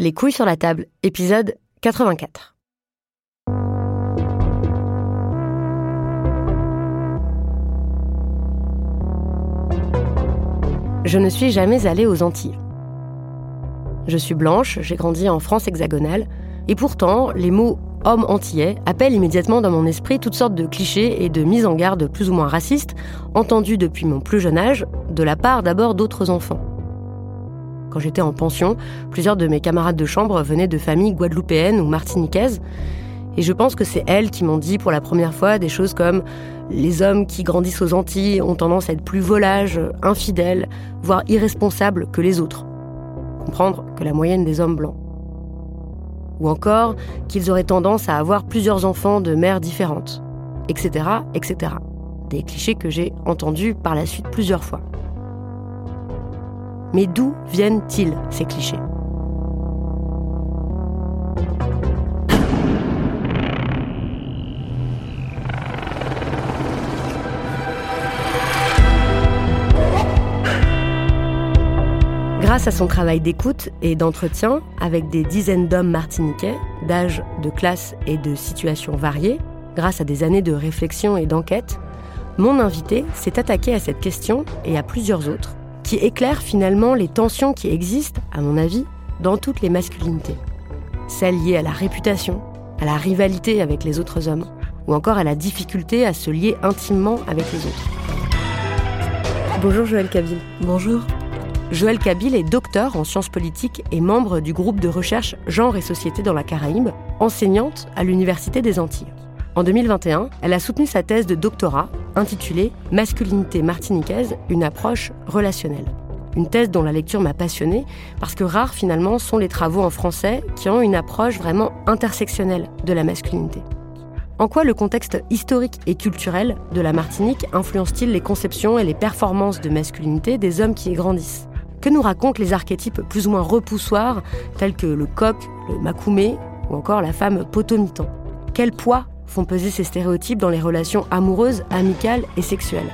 Les couilles sur la table, épisode 84. Je ne suis jamais allée aux Antilles. Je suis blanche, j'ai grandi en France hexagonale, et pourtant, les mots homme antillais appellent immédiatement dans mon esprit toutes sortes de clichés et de mises en garde plus ou moins racistes, entendus depuis mon plus jeune âge, de la part d'abord d'autres enfants. Quand j'étais en pension, plusieurs de mes camarades de chambre venaient de familles guadeloupéennes ou martiniquaises, et je pense que c'est elles qui m'ont dit pour la première fois des choses comme les hommes qui grandissent aux Antilles ont tendance à être plus volages, infidèles, voire irresponsables que les autres. Comprendre que la moyenne des hommes blancs. Ou encore qu'ils auraient tendance à avoir plusieurs enfants de mères différentes, etc., etc. Des clichés que j'ai entendus par la suite plusieurs fois. Mais d'où viennent-ils ces clichés Grâce à son travail d'écoute et d'entretien avec des dizaines d'hommes martiniquais, d'âge, de classe et de situations variées, grâce à des années de réflexion et d'enquête, mon invité s'est attaqué à cette question et à plusieurs autres, qui éclairent finalement les tensions qui existent, à mon avis, dans toutes les masculinités. Celles liées à la réputation, à la rivalité avec les autres hommes, ou encore à la difficulté à se lier intimement avec les autres. Bonjour Joël Cabil. Bonjour. Joël Kabil est docteur en sciences politiques et membre du groupe de recherche Genre et Société dans la Caraïbe, enseignante à l'Université des Antilles. En 2021, elle a soutenu sa thèse de doctorat intitulée Masculinité martiniquaise, une approche relationnelle. Une thèse dont la lecture m'a passionnée parce que rares finalement sont les travaux en français qui ont une approche vraiment intersectionnelle de la masculinité. En quoi le contexte historique et culturel de la Martinique influence-t-il les conceptions et les performances de masculinité des hommes qui y grandissent? Que nous racontent les archétypes plus ou moins repoussoirs, tels que le coq, le macoumé ou encore la femme potomitan Quel poids font peser ces stéréotypes dans les relations amoureuses, amicales et sexuelles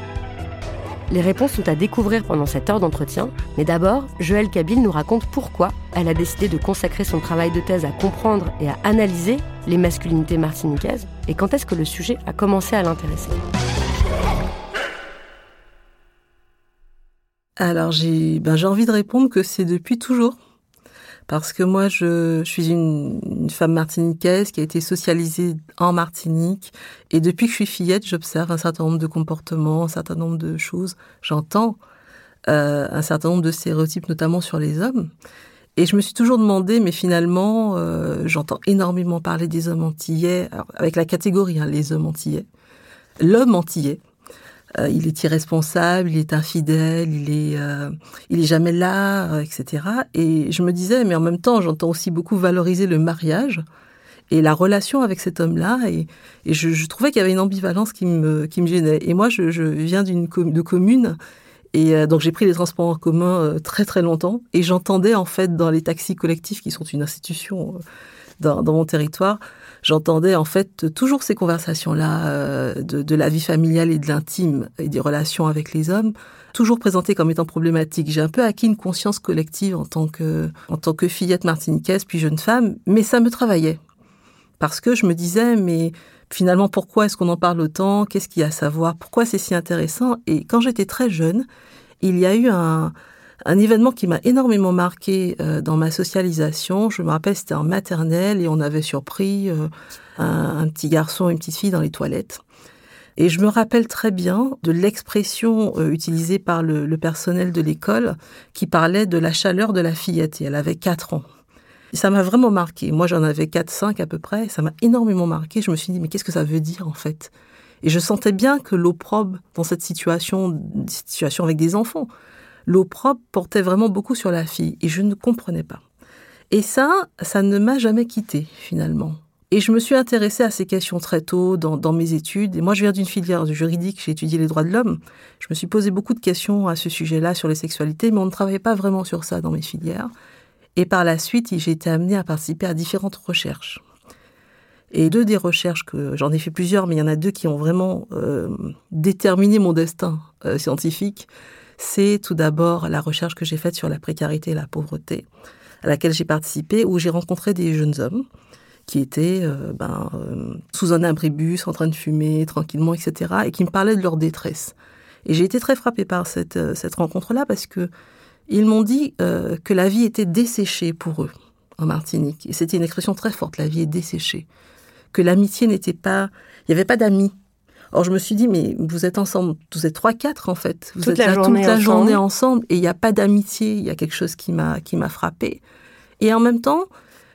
Les réponses sont à découvrir pendant cette heure d'entretien, mais d'abord, Joël Kabil nous raconte pourquoi elle a décidé de consacrer son travail de thèse à comprendre et à analyser les masculinités martiniquaises et quand est-ce que le sujet a commencé à l'intéresser. Alors j'ai ben, j'ai envie de répondre que c'est depuis toujours. Parce que moi, je, suis une, femme martiniquaise qui a été socialisée en Martinique. Et depuis que je suis fillette, j'observe un certain nombre de comportements, un certain nombre de choses. J'entends euh, un certain nombre de stéréotypes, notamment sur les hommes. Et je me suis toujours demandé, mais finalement, euh, j'entends énormément parler des hommes antillais, avec la catégorie, hein, les hommes antillais. L'homme antillais, euh, il est irresponsable, il est infidèle, il est, euh, il est jamais là, euh, etc. Et je me disais, mais en même temps, j'entends aussi beaucoup valoriser le mariage et la relation avec cet homme-là. Et, je, je, trouvais qu'il y avait une ambivalence qui me, qui me gênait. Et moi, je, je viens d'une de commune Et euh, donc j'ai pris les transports en commun euh, très très longtemps et j'entendais en fait dans les taxis collectifs qui sont une institution dans, dans, mon territoire, j'entendais en fait toujours ces conversations-là de, de, la vie familiale et de l'intime et des relations avec les hommes, toujours présentées comme étant problématiques. J'ai un peu acquis une conscience collective en tant que en tant que fillette martiniquaise puis jeune femme, mais ça me travaillait. Parce que je me disais mais finalement, pourquoi est-ce qu'on en parle autant? Qu'est-ce qu'il y a à savoir? Pourquoi c'est si intéressant? Et quand j'étais très jeune, il y a eu un, un événement qui m'a énormément marqué euh, dans ma socialisation. Je me rappelle, c'était en maternelle et on avait surpris euh, un, petit garçon et une petite fille dans les toilettes. Et je me rappelle très bien de l'expression euh, utilisée par le, le personnel de l'école qui parlait de la chaleur de la fillette. Et elle avait 4 ans ça m'a vraiment marqué. Moi, j'en avais 4-5 à peu près. Ça m'a énormément marqué. Je me suis dit, mais qu'est-ce que ça veut dire en fait? Et je sentais bien que l'opprobre dans cette situation, situation avec des enfants, l'opprobre portait vraiment beaucoup sur la fille. Et je ne comprenais pas. Et ça, ça ne m'a jamais quitté finalement. Et je me suis intéressée à ces questions très tôt dans, dans mes études. Et moi, je viens d'une filière juridique, j'ai étudié les droits de l'homme. Je me suis posé beaucoup de questions à ce sujet-là sur les sexualités, mais on ne travaillait pas vraiment sur ça dans mes filières. Et par la suite, j'ai été amenée à participer à différentes recherches. Et deux des recherches que j'en ai fait plusieurs, mais il y en a deux qui ont vraiment euh, déterminé mon destin euh, scientifique. C'est tout d'abord la recherche que j'ai faite sur la précarité et la pauvreté, à laquelle j'ai participé, où j'ai rencontré des jeunes hommes qui étaient euh, ben, sous un abribus, en train de fumer tranquillement, etc., et qui me parlaient de leur détresse. Et j'ai été très frappée par cette, cette rencontre-là parce que ils m'ont dit euh, que la vie était desséchée pour eux en Martinique. Et c'était une expression très forte, la vie est desséchée. Que l'amitié n'était pas... Il n'y avait pas d'amis. Or, je me suis dit, mais vous êtes ensemble, vous êtes trois, quatre en fait. Vous toute êtes la, là toute la ensemble. journée ensemble et il n'y a pas d'amitié. Il y a quelque chose qui m'a qui m'a frappé. Et en même temps,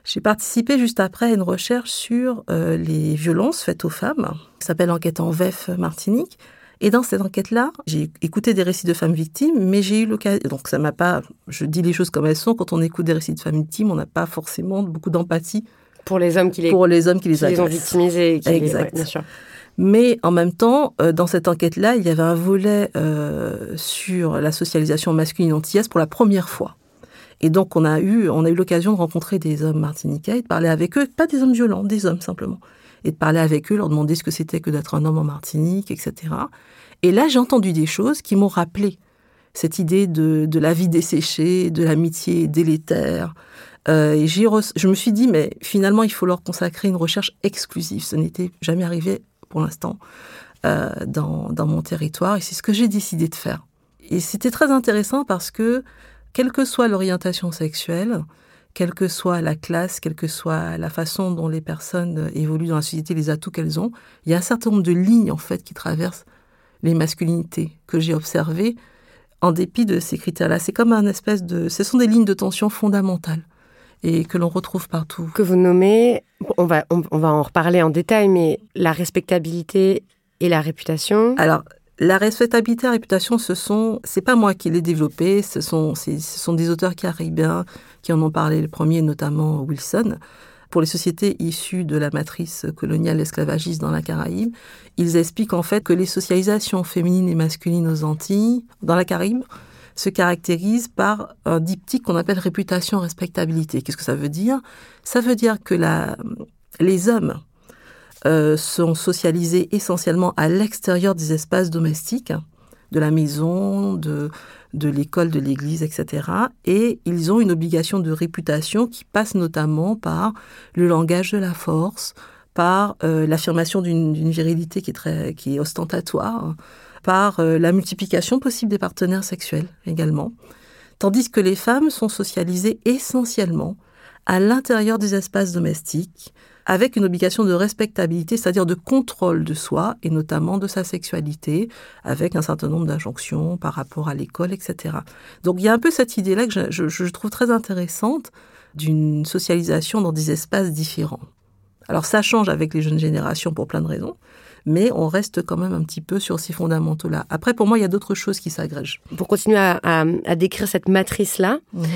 j'ai participé juste après à une recherche sur euh, les violences faites aux femmes. Ça s'appelle Enquête en VEF Martinique. Et dans cette enquête-là, j'ai écouté des récits de femmes victimes, mais j'ai eu l'occasion. Donc ça m'a pas. Je dis les choses comme elles sont. Quand on écoute des récits de femmes victimes, on n'a pas forcément beaucoup d'empathie pour les hommes qui les pour les hommes qui les, qui les ont victimisés. Qui Exact. Les... Ouais, bien sûr. Mais en même temps, euh, dans cette enquête-là, il y avait un volet euh, sur la socialisation masculine antillaise pour la première fois. Et donc on a eu, eu l'occasion de rencontrer des hommes martiniquais, et de parler avec eux, pas des hommes violents, des hommes simplement, et de parler avec eux, leur demander ce que c'était que d'être un homme en Martinique, etc. Et là, j'ai entendu des choses qui m'ont rappelé cette idée de, de la vie desséchée, de l'amitié délétère. Euh, et je me suis dit, mais finalement, il faut leur consacrer une recherche exclusive. Ce n'était jamais arrivé pour l'instant euh, dans, dans mon territoire, et c'est ce que j'ai décidé de faire. Et c'était très intéressant parce que, quelle que soit l'orientation sexuelle, quelle que soit la classe, quelle que soit la façon dont les personnes évoluent dans la société, les atouts qu'elles ont, il y a un certain nombre de lignes en fait qui traversent les masculinités que j'ai observées en dépit de ces critères-là. C'est comme un espèce de... Ce sont des lignes de tension fondamentales et que l'on retrouve partout. Que vous nommez, on va, on, on, va en reparler en détail, mais la respectabilité et la réputation. Alors, la respectabilité et la réputation, ce sont, c'est pas moi qui l'ai développé, ce sont, ce sont des auteurs caribéens qui en ont parlé le premier, notamment Wilson. Pour les sociétés issues de la matrice coloniale esclavagiste dans la Caraïbe, ils expliquent en fait que les socialisations féminines et masculines aux Antilles, dans la Caraïbe, se caractérisent par un diptyque qu'on appelle réputation respectabilité. Qu'est-ce que ça veut dire? Ça veut dire que les hommes euh, sont socialisés essentiellement à l'extérieur des espaces domestiques, de la maison, de, l'école, de l'église, etc. Et ils ont une obligation de réputation qui passe notamment par le langage de la force, par euh, l'affirmation d'une virilité qui est ostentatoire, par euh, la multiplication possible des partenaires sexuels également. Tandis que les femmes sont socialisées essentiellement à l'intérieur des espaces domestiques, avec une obligation de respectabilité, c'est-à-dire de contrôle de soi et notamment de sa sexualité, avec un certain nombre d'injonctions par rapport à l'école, etc. Donc il y a un peu cette idée-là que je, trouve très intéressante d'une socialisation dans des espaces différents. Alors ça change avec les jeunes générations pour plein de raisons, mais on reste quand même un petit peu sur ces fondamentaux-là. Après, pour moi, il y a d'autres choses qui s'agrègent. Pour continuer à, décrire cette matrice-là, mhm.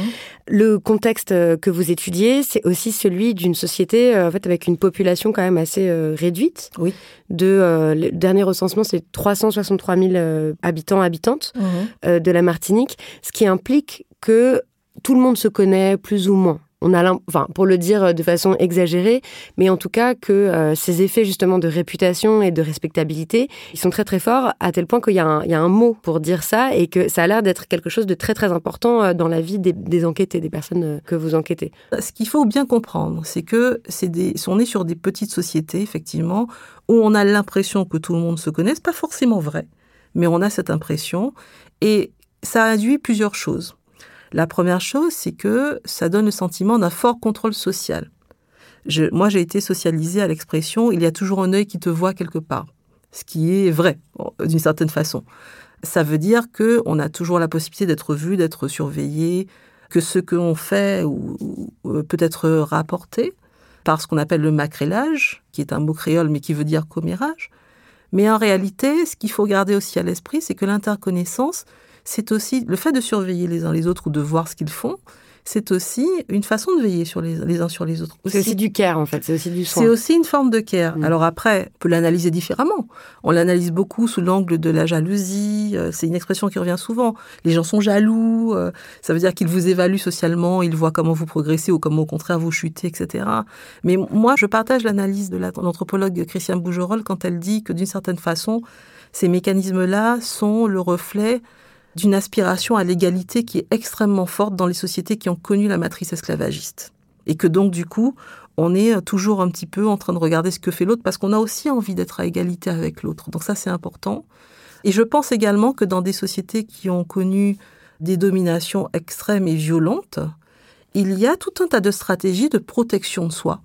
le contexte euh, que vous étudiez, c'est aussi celui d'une société euh, en fait, avec une population quand même assez euh, réduite. Oui. De, le dernier recensement, c'est 363 000 habitants, habitantes mhm. de la Martinique, ce qui implique que tout le monde se connaît plus ou moins on a, enfin, pour le dire de façon exagérée, mais en tout cas que euh, ces effets justement de réputation et de respectabilité, ils sont très très forts à tel point qu'il y, a un mot pour dire ça et que ça a l'air d'être quelque chose de très très important euh, dans la vie des, enquêtés, des personnes euh, que vous enquêtez. Ce qu'il faut bien comprendre, c'est que c'est des, on est sur des petites sociétés effectivement où on a l'impression que tout le monde se connaît, pas forcément vrai, mais on a cette impression et ça induit plusieurs choses. La première chose, c'est que ça donne le sentiment d'un fort contrôle social. moi, j'ai été socialisée à l'expression il y a toujours un œil qui te voit quelque part, ce qui est vrai d'une certaine façon. Ça veut dire que on a toujours la possibilité d'être vu, d'être surveillé, que ce que l'on fait ou, peut être rapporté par ce qu'on appelle le macrélage, qui est un mot créole mais qui veut dire commérage. Mais en réalité, ce qu'il faut garder aussi à l'esprit, c'est que l'interconnaissance, c'est aussi le fait de surveiller les uns les autres ou de voir ce qu'ils font. C'est aussi une façon de veiller sur les, uns sur les autres. C'est aussi du care, en fait. C'est aussi du soin. C'est aussi une forme de care. Mm. Alors après, on peut l'analyser différemment. On l'analyse beaucoup sous l'angle de la jalousie. Euh, c'est une expression qui revient souvent. Les gens sont jaloux. Euh, ça veut dire qu'ils vous évaluent socialement. Ils voient comment vous progressez ou comment, au contraire, vous chutez, etc. Mais moi, je partage l'analyse de l'anthropologue Christiane Bougerolles quand elle dit que d'une certaine façon, ces mécanismes-là sont le reflet d'une aspiration à l'égalité qui est extrêmement forte dans les sociétés qui ont connu la matrice esclavagiste. Et que donc, du coup, on est toujours un petit peu en train de regarder ce que fait l'autre parce qu'on a aussi envie d'être à égalité avec l'autre. Donc ça, c'est important. Et je pense également que dans des sociétés qui ont connu des dominations extrêmes et violentes, il y a tout un tas de stratégies de protection de soi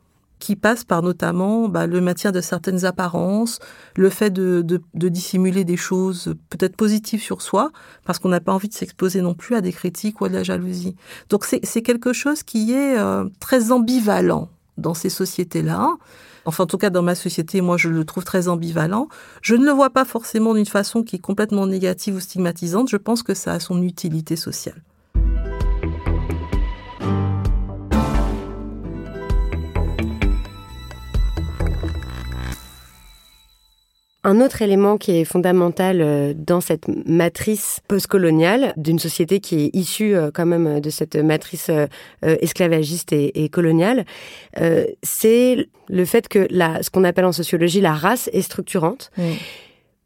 qui passe par notamment bah, le maintien de certaines apparences, le fait de, dissimuler des choses peut-être positives sur soi, parce qu'on n'a pas envie de s'exposer non plus à des critiques ou à de la jalousie. Donc c'est quelque chose qui est euh, très ambivalent dans ces sociétés-là. Enfin, en tout cas, dans ma société, moi, je le trouve très ambivalent. Je ne le vois pas forcément d'une façon qui est complètement négative ou stigmatisante. Je pense que ça a son utilité sociale. Un autre élément qui est fondamental euh, dans cette matrice postcoloniale d'une société qui est issue euh, quand même de cette matrice euh, esclavagiste et, coloniale, c'est le fait que la, ce qu'on appelle en sociologie la race est structurante.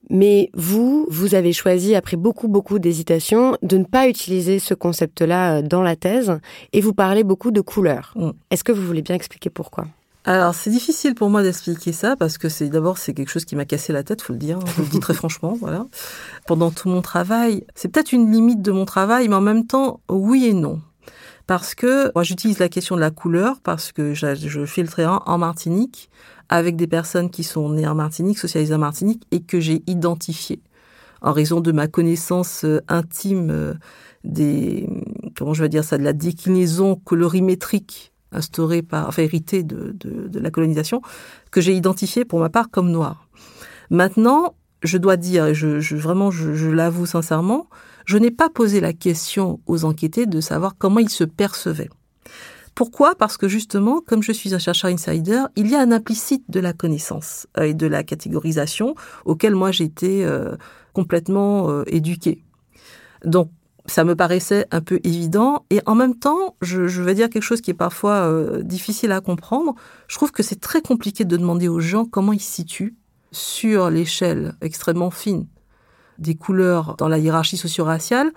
Mais vous, vous avez choisi, après beaucoup, beaucoup d'hésitations, de ne pas utiliser ce concept-là dans la thèse et vous parlez beaucoup de couleurs. Est-ce que vous voulez bien expliquer pourquoi? Alors c'est difficile pour moi d'expliquer ça parce que c'est d'abord c'est quelque chose qui m'a cassé la tête, faut le dire, je le dis très franchement, voilà. Pendant tout mon travail, c'est peut-être une limite de mon travail, mais en même temps oui et non. Parce que moi j'utilise la question de la couleur parce que je, je en Martinique avec des personnes qui sont nées en Martinique, socialisées en Martinique et que j'ai identifiées en raison de ma connaissance euh, intime euh, des comment je vais dire ça de la déclinaison colorimétrique instauré par, enfin hérité de, de, la colonisation, que j'ai identifié pour ma part comme noir. Maintenant, je dois dire, et je, je vraiment, je, je l'avoue sincèrement, je n'ai pas posé la question aux enquêtés de savoir comment ils se percevaient. Pourquoi? Parce que justement, comme je suis un chercheur insider, il y a un implicite de la connaissance euh, et de la catégorisation auquel moi j'étais euh, complètement euh. Donc ça me paraissait un peu évident. Et en même temps, je, vais dire quelque chose qui est parfois euh, difficile à comprendre. Je trouve que c'est très compliqué de demander aux gens comment ils se situent sur l'échelle extrêmement fine des couleurs dans la hiérarchie socio-raciale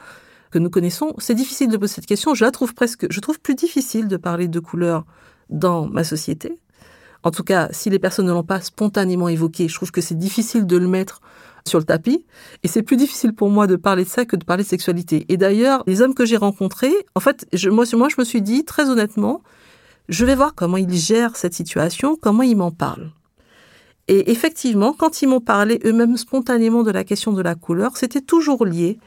que nous connaissons. C'est difficile de poser cette question. Je la trouve presque, je trouve plus difficile de parler de couleurs dans ma société. En tout cas, si les personnes ne l'ont pas spontanément évoqué, je trouve que c'est difficile de le mettre sur le tapis. Et c'est plus difficile pour moi de parler de ça que de parler de sexualité. Et d'ailleurs, les hommes que j'ai rencontrés, en fait, je, moi, moi, je me suis dit, très honnêtement, je vais voir comment ils gèrent cette situation, comment ils m'en parlent. Et effectivement, quand ils m'ont parlé eux-mêmes spontanément de la question de la couleur, c'était toujours lié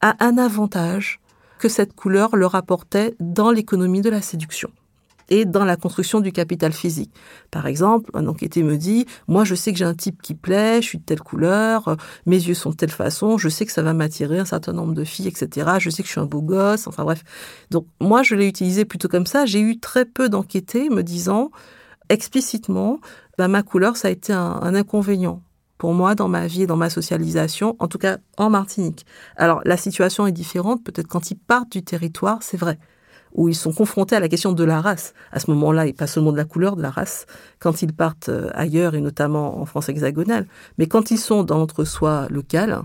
à un avantage que cette couleur leur apportait dans l'économie de la séduction. Et dans la construction du capital physique. Par exemple, un enquêté me dit, moi je sais que j'ai un type qui plaît, je suis de telle couleur, euh, mes yeux sont de telle façon, je sais que ça va m'attirer un certain nombre de filles, etc. Je sais que je suis un beau gosse, enfin bref. Donc moi je l'ai utilisé plutôt comme ça. J'ai eu très peu d'enquêtés me disant explicitement, bah, ma couleur ça a été un, un inconvénient pour moi dans ma vie et dans ma socialisation, en tout cas en Martinique. Alors la situation est différente, peut-être quand ils partent du territoire, c'est vrai où ils sont confrontés à la question de la race. À ce moment-là, et pas seulement de la couleur, de la race, quand ils partent euh, ailleurs, et notamment en France hexagonale. Mais quand ils sont dans l'entre-soi local,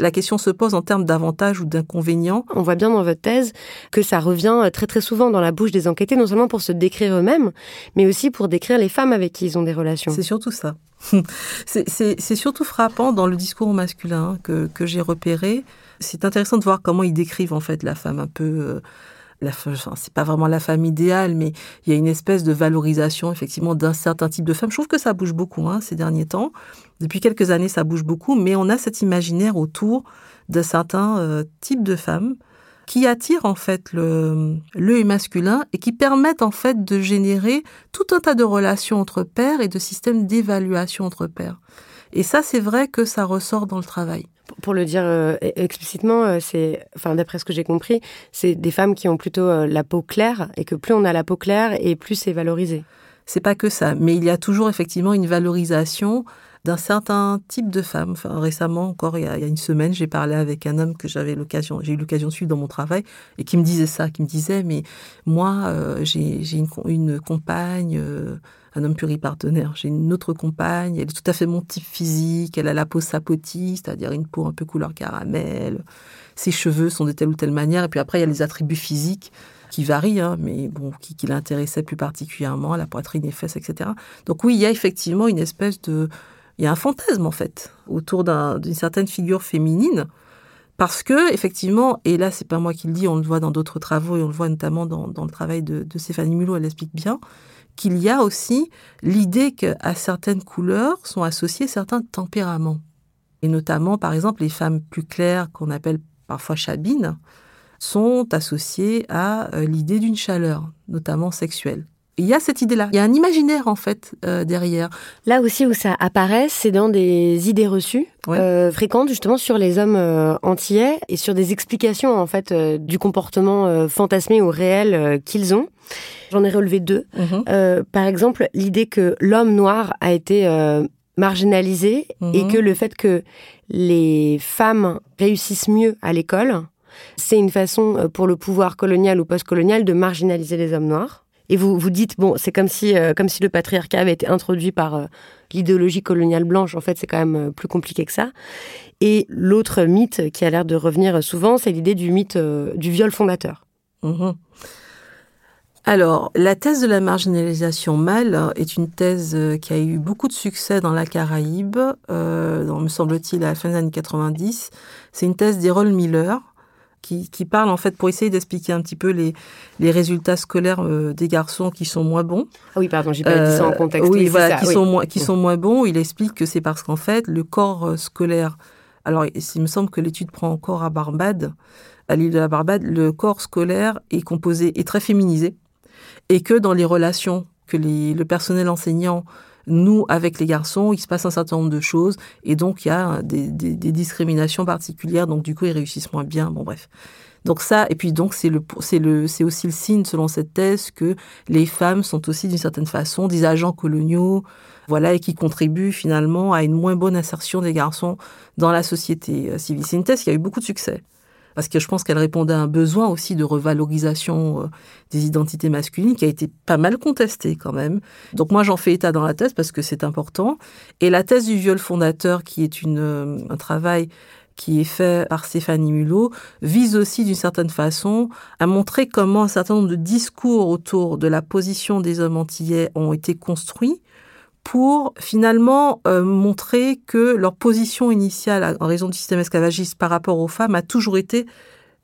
la question se pose en termes d'avantages ou d'inconvénients. On voit bien dans votre thèse que ça revient euh, très très souvent dans la bouche des enquêtés, non seulement pour se décrire eux-mêmes, mais aussi pour décrire les femmes avec qui ils ont des relations. C'est surtout ça. c'est surtout frappant dans le discours masculin que, que j'ai repéré. C'est intéressant de voir comment ils décrivent en fait la femme un peu... Euh, c'est pas vraiment la femme idéale, mais il y a une espèce de valorisation effectivement d'un certain type de femme. Je trouve que ça bouge beaucoup hein, ces derniers temps. Depuis quelques années, ça bouge beaucoup, mais on a cet imaginaire autour de certains euh, types de femmes qui attirent en fait le, le masculin et qui permettent en fait de générer tout un tas de relations entre pairs et de systèmes d'évaluation entre pairs. Et ça, c'est vrai que ça ressort dans le travail pour le dire euh, e-, explicitement, euh, c'est, enfin d'après ce que j'ai compris, c'est des femmes qui ont plutôt euh, la peau claire et que plus on a la peau claire et plus c'est valorisé. C'est pas que ça, mais il y a toujours effectivement une valorisation d'un certain type de femme. Récemment, encore il y, a, une semaine, j'ai parlé avec un homme que j'avais l'occasion, j'ai eu l'occasion de suivre dans mon travail et qui me disait ça, qui me disait mais moi j'ai, une, compagne un homme pluripartenaire. J'ai une autre compagne, elle est tout à fait mon type physique, elle a la peau sapotis, c'est-à-dire une peau un peu couleur caramel, ses cheveux sont de telle ou telle manière, et puis après il y a les attributs physiques qui varient, hein, mais bon, qui, qui l'intéressaient plus particulièrement, la poitrine, les fesses, etc. Donc oui, il y a effectivement une espèce de... Il y a un fantasme en fait autour d'une certaine figure féminine, parce que effectivement, et là c'est pas moi qui le dis, on le voit dans d'autres travaux et on le voit notamment dans, le travail de, de Stéphanie Mulot, elle l'explique bien, qu'il y a aussi l'idée qu'à certaines couleurs sont associés certains tempéraments. Et notamment, par exemple, les femmes plus claires, qu'on appelle parfois chabines, sont associées à euh, l'idée d'une chaleur, notamment sexuelle. Il y a cette idée-là. Il y a un imaginaire, en fait, euh, derrière. Là aussi où ça apparaît, c'est dans des idées reçues euh, fréquentes, justement, sur les hommes antillais et sur des explications, en fait, du comportement fantasmé ou réel qu'ils ont. J'en ai relevé deux. Mhm. Euh, par exemple, l'idée que l'homme noir a été euh, marginalisé et mhm. que le fait que les femmes réussissent mieux à l'école, c'est une façon euh, pour le pouvoir colonial ou post-colonial de marginaliser les hommes noirs. Et vous vous dites bon, c'est comme si comme si le patriarcat avait été introduit par l'idéologie coloniale blanche. En fait, c'est quand même plus compliqué que ça. Et l'autre mythe qui a l'air de revenir souvent, c'est l'idée du mythe du viol fondateur. Mhm. Alors, la thèse de la marginalisation mâle est une thèse euh, qui a eu beaucoup de succès dans la Caraïbe, euh, me semble-t-il, à la fin des années 90. C'est une thèse d'Errol Miller, qui, parle en fait pour essayer d'expliquer un petit peu les, les résultats scolaires euh, des garçons qui sont moins bons. Ah oui, pardon, j'ai pas dit ça en contexte. Oui, voilà, qui, Sont moins, qui sont moins bons. Il explique que c'est parce qu'en fait, le corps scolaire. Alors, il me semble que l'étude prend encore à Barbade, à l'île de la Barbade, le corps scolaire est composé, est très féminisé et que dans les relations que le personnel enseignant nous, avec les garçons, il se passe un certain nombre de choses, et donc il y a des, discriminations particulières, donc du coup ils réussissent moins bien, bon bref. Donc ça, et puis donc c'est le, c'est c'est aussi le signe, selon cette thèse, que les femmes sont aussi d'une certaine façon des agents coloniaux, voilà, et qui contribuent finalement à une moins bonne insertion des garçons dans la société euh, civile. C'est une thèse qui a eu beaucoup de succès parce que je pense qu'elle répondait à un besoin aussi de revalorisation euh, des identités masculines qui a été pas mal contesté quand même. Donc moi j'en fais état dans la thèse parce que c'est important. Et la thèse du viol fondateur, qui est une, euh, un travail qui est fait par Stéphanie Mulot, vise aussi d'une certaine façon à montrer comment un certain nombre de discours autour de la position des hommes antillais ont été construits pour finalement euh, montrer que leur position initiale en raison du système esclavagiste par rapport aux femmes a toujours été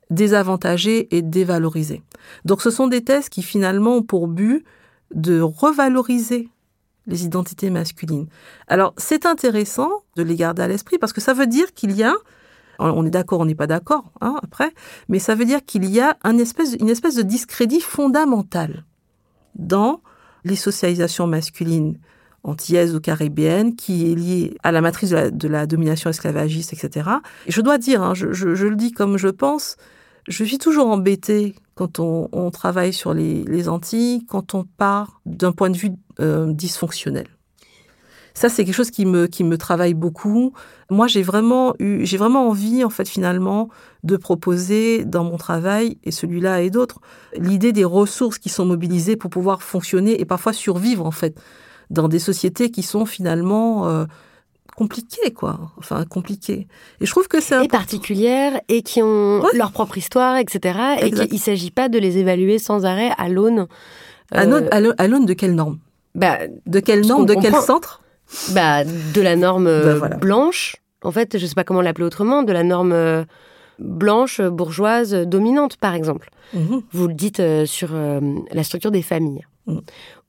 désavantagée et dévalorisée. Donc ce sont des thèses qui finalement ont pour but de revaloriser les identités masculines. Alors c'est intéressant de les garder à l'esprit parce que ça veut dire qu'il y a, on est d'accord, on n'est pas d'accord hein, après, mais ça veut dire qu'il y a une espèce de discrédit fondamental dans les socialisations masculines antillaises ou caribéennes, qui est liée à la matrice de la, domination esclavagiste, etc. Et je dois dire, hein, je, le dis comme je pense, je suis toujours embêtée quand on, travaille sur les, Antilles, quand on part d'un point de vue euh, dysfonctionnel. Ça, c'est quelque chose qui me, qui me travaille beaucoup. Moi, j'ai vraiment eu, j'ai vraiment envie, en fait, finalement, de proposer dans mon travail, et celui-là et d'autres, l'idée des ressources qui sont mobilisées pour pouvoir fonctionner et parfois survivre, en fait, dans des sociétés qui sont finalement euh, compliquées, quoi. Enfin, compliquées. Et je trouve que c'est... Et particulières, et qui ont leur propre histoire, etc. Et qu'il ne s'agit pas de les évaluer sans arrêt à l'aune... Euh... À l'aune de quelle norme bah, De quelle norme De quel centre bah, de la norme bah, euh, blanche, en fait, je ne sais pas comment l'appeler autrement, de la norme euh, blanche, bourgeoise, dominante, par exemple. Mhm. Vous le dites euh, sur la structure des familles.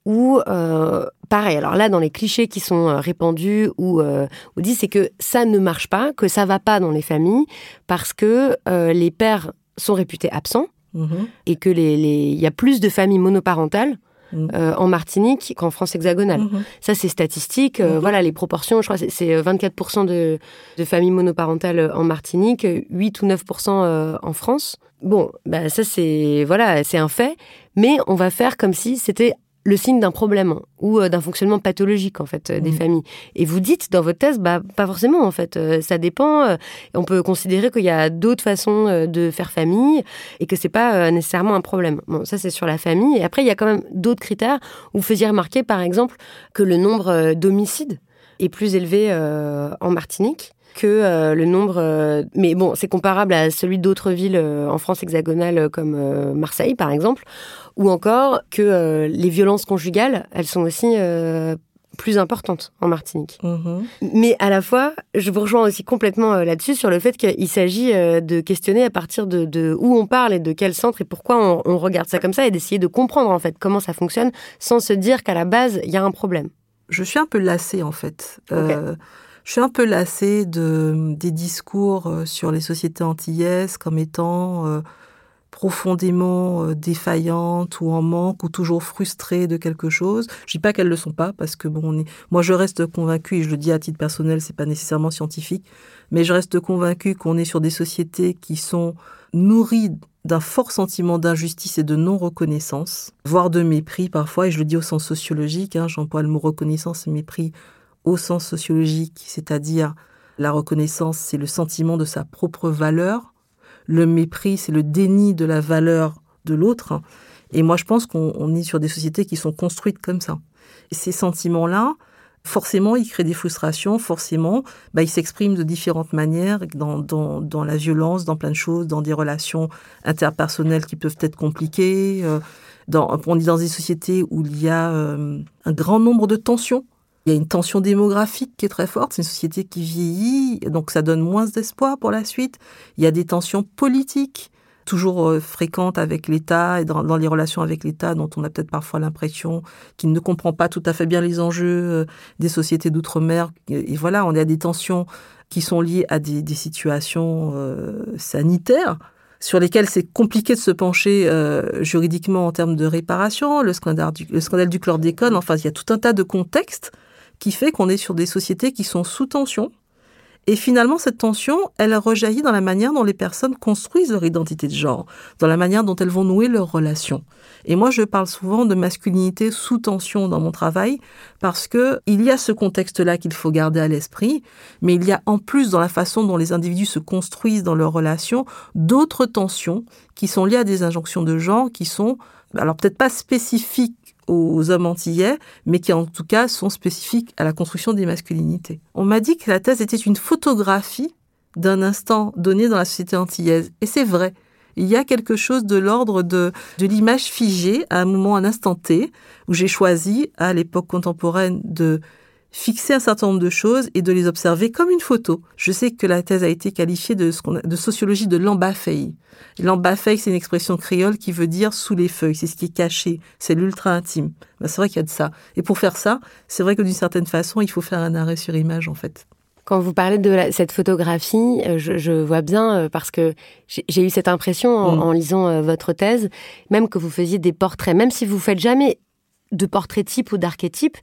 Mhm. Ou, pareil, alors là, dans les clichés qui sont répandus, ou on dit c'est que ça ne marche pas, que ça va pas dans les familles, parce que les pères sont réputés absents, mhm. et que les, il y a plus de familles monoparentales. Euh, en Martinique qu'en France hexagonale. Mm-hmm. Ça, c'est statistique. Euh. Voilà, les proportions, je crois, c'est 24% de, de, familles monoparentales en Martinique, 8 ou 9% en France. Bon, bah ça c'est voilà, c'est un fait, mais on va faire comme si c'était le signe d'un problème ou euh, d'un fonctionnement pathologique en fait des mmh. familles. Et vous dites dans votre thèse, bah pas forcément en fait, euh, ça dépend. Euh, on peut considérer qu'il y a d'autres façons de faire famille et que c'est pas nécessairement un problème. Bon, ça c'est sur la famille. Et après il y a quand même d'autres critères. Vous faisiez remarquer par exemple que le nombre d'homicides est plus élevé en Martinique que le nombre. mais bon, c'est comparable à celui d'autres villes en France hexagonale comme Marseille, par exemple, ou encore que euh, les violences conjugales, elles sont aussi euh, plus importantes en Martinique. Mhm. Mais à la fois, je vous rejoins aussi complètement euh, là-dessus sur le fait qu'il s'agit de questionner à partir de, où on parle et de quel centre et pourquoi on, regarde ça comme ça et d'essayer de comprendre en fait comment ça fonctionne sans se dire qu'à la base il y a un problème. Je suis un peu lassée en fait. je suis un peu lassée de, des discours sur les sociétés antillaises comme étant profondément euh, défaillantes ou en manque ou toujours frustrées de quelque chose. Je dis pas qu'elles le sont pas parce que bon, on est... moi je reste convaincu et je le dis à titre personnel, c'est pas nécessairement scientifique, mais je reste convaincu qu'on est sur des sociétés qui sont nourries d'un fort sentiment d'injustice et de non-reconnaissance, voire de mépris parfois, et je le dis au sens sociologique, hein, j'emploie le mot reconnaissance et mépris au sens sociologique, c'est-à-dire la reconnaissance, c'est le sentiment de sa propre valeur, le mépris, c'est le déni de la valeur de l'autre. Et moi, je pense qu'on est sur des sociétés qui sont construites comme ça. Et ces sentiments-là, forcément, ils créent des frustrations, forcément, bah, ils s'expriment de différentes manières, dans, dans, la violence, dans plein de choses, dans des relations interpersonnelles qui peuvent être compliquées. Euh, dans, on est dans des sociétés où il y a euh, un grand nombre de tensions il y a une tension démographique qui est très forte. C'est une société qui vieillit, donc ça donne moins d'espoir pour la suite. Il y a des tensions politiques toujours euh, fréquentes avec l'État et dans, les relations avec l'État, dont on a peut-être parfois l'impression qu'il ne comprend pas tout à fait bien les enjeux euh, des sociétés d'outre-mer. Et voilà, on a des tensions qui sont liées à des, situations euh, sanitaires sur lesquelles c'est compliqué de se pencher juridiquement en termes de réparation, le scandale du, le scandale du chlordécone, enfin, il y a tout un tas de contextes qui fait qu'on est sur des sociétés qui sont sous tension. Et finalement, cette tension, elle rejaillit dans la manière dont les personnes construisent leur identité de genre, dans la manière dont elles vont nouer leurs relations. Et moi, je parle souvent de masculinité sous tension dans mon travail parce que il y a ce contexte-là qu'il faut garder à l'esprit, mais il y a en plus dans la façon dont les individus se construisent dans leurs relations d'autres tensions qui sont liées à des injonctions de genre qui sont alors peut-être pas spécifiques aux hommes antillais, mais qui en tout cas sont spécifiques à la construction des masculinités. On m'a dit que la thèse était une photographie d'un instant donné dans la société antillaise. Et c'est vrai. Il y a quelque chose de l'ordre de, de l'image figée à un moment, un instant T, où j'ai choisi, à l'époque contemporaine, de fixer un certain nombre de choses et de les observer comme une photo. Je sais que la thèse a été qualifiée de, ce de sociologie de l'embafeille. L'embafeille, c'est une expression créole qui veut dire sous les feuilles. C'est ce qui est caché. C'est l'ultra intime. Ben, c'est vrai qu'il y a de ça. Et pour faire ça, c'est vrai que d'une certaine façon, il faut faire un arrêt sur image, en fait. Quand vous parlez de cette photographie, euh, je, vois bien, euh, parce que j'ai eu cette impression en, mm. lisant euh, votre thèse, même que vous faisiez des portraits, même si vous faites jamais de portrait type ou d'archétype,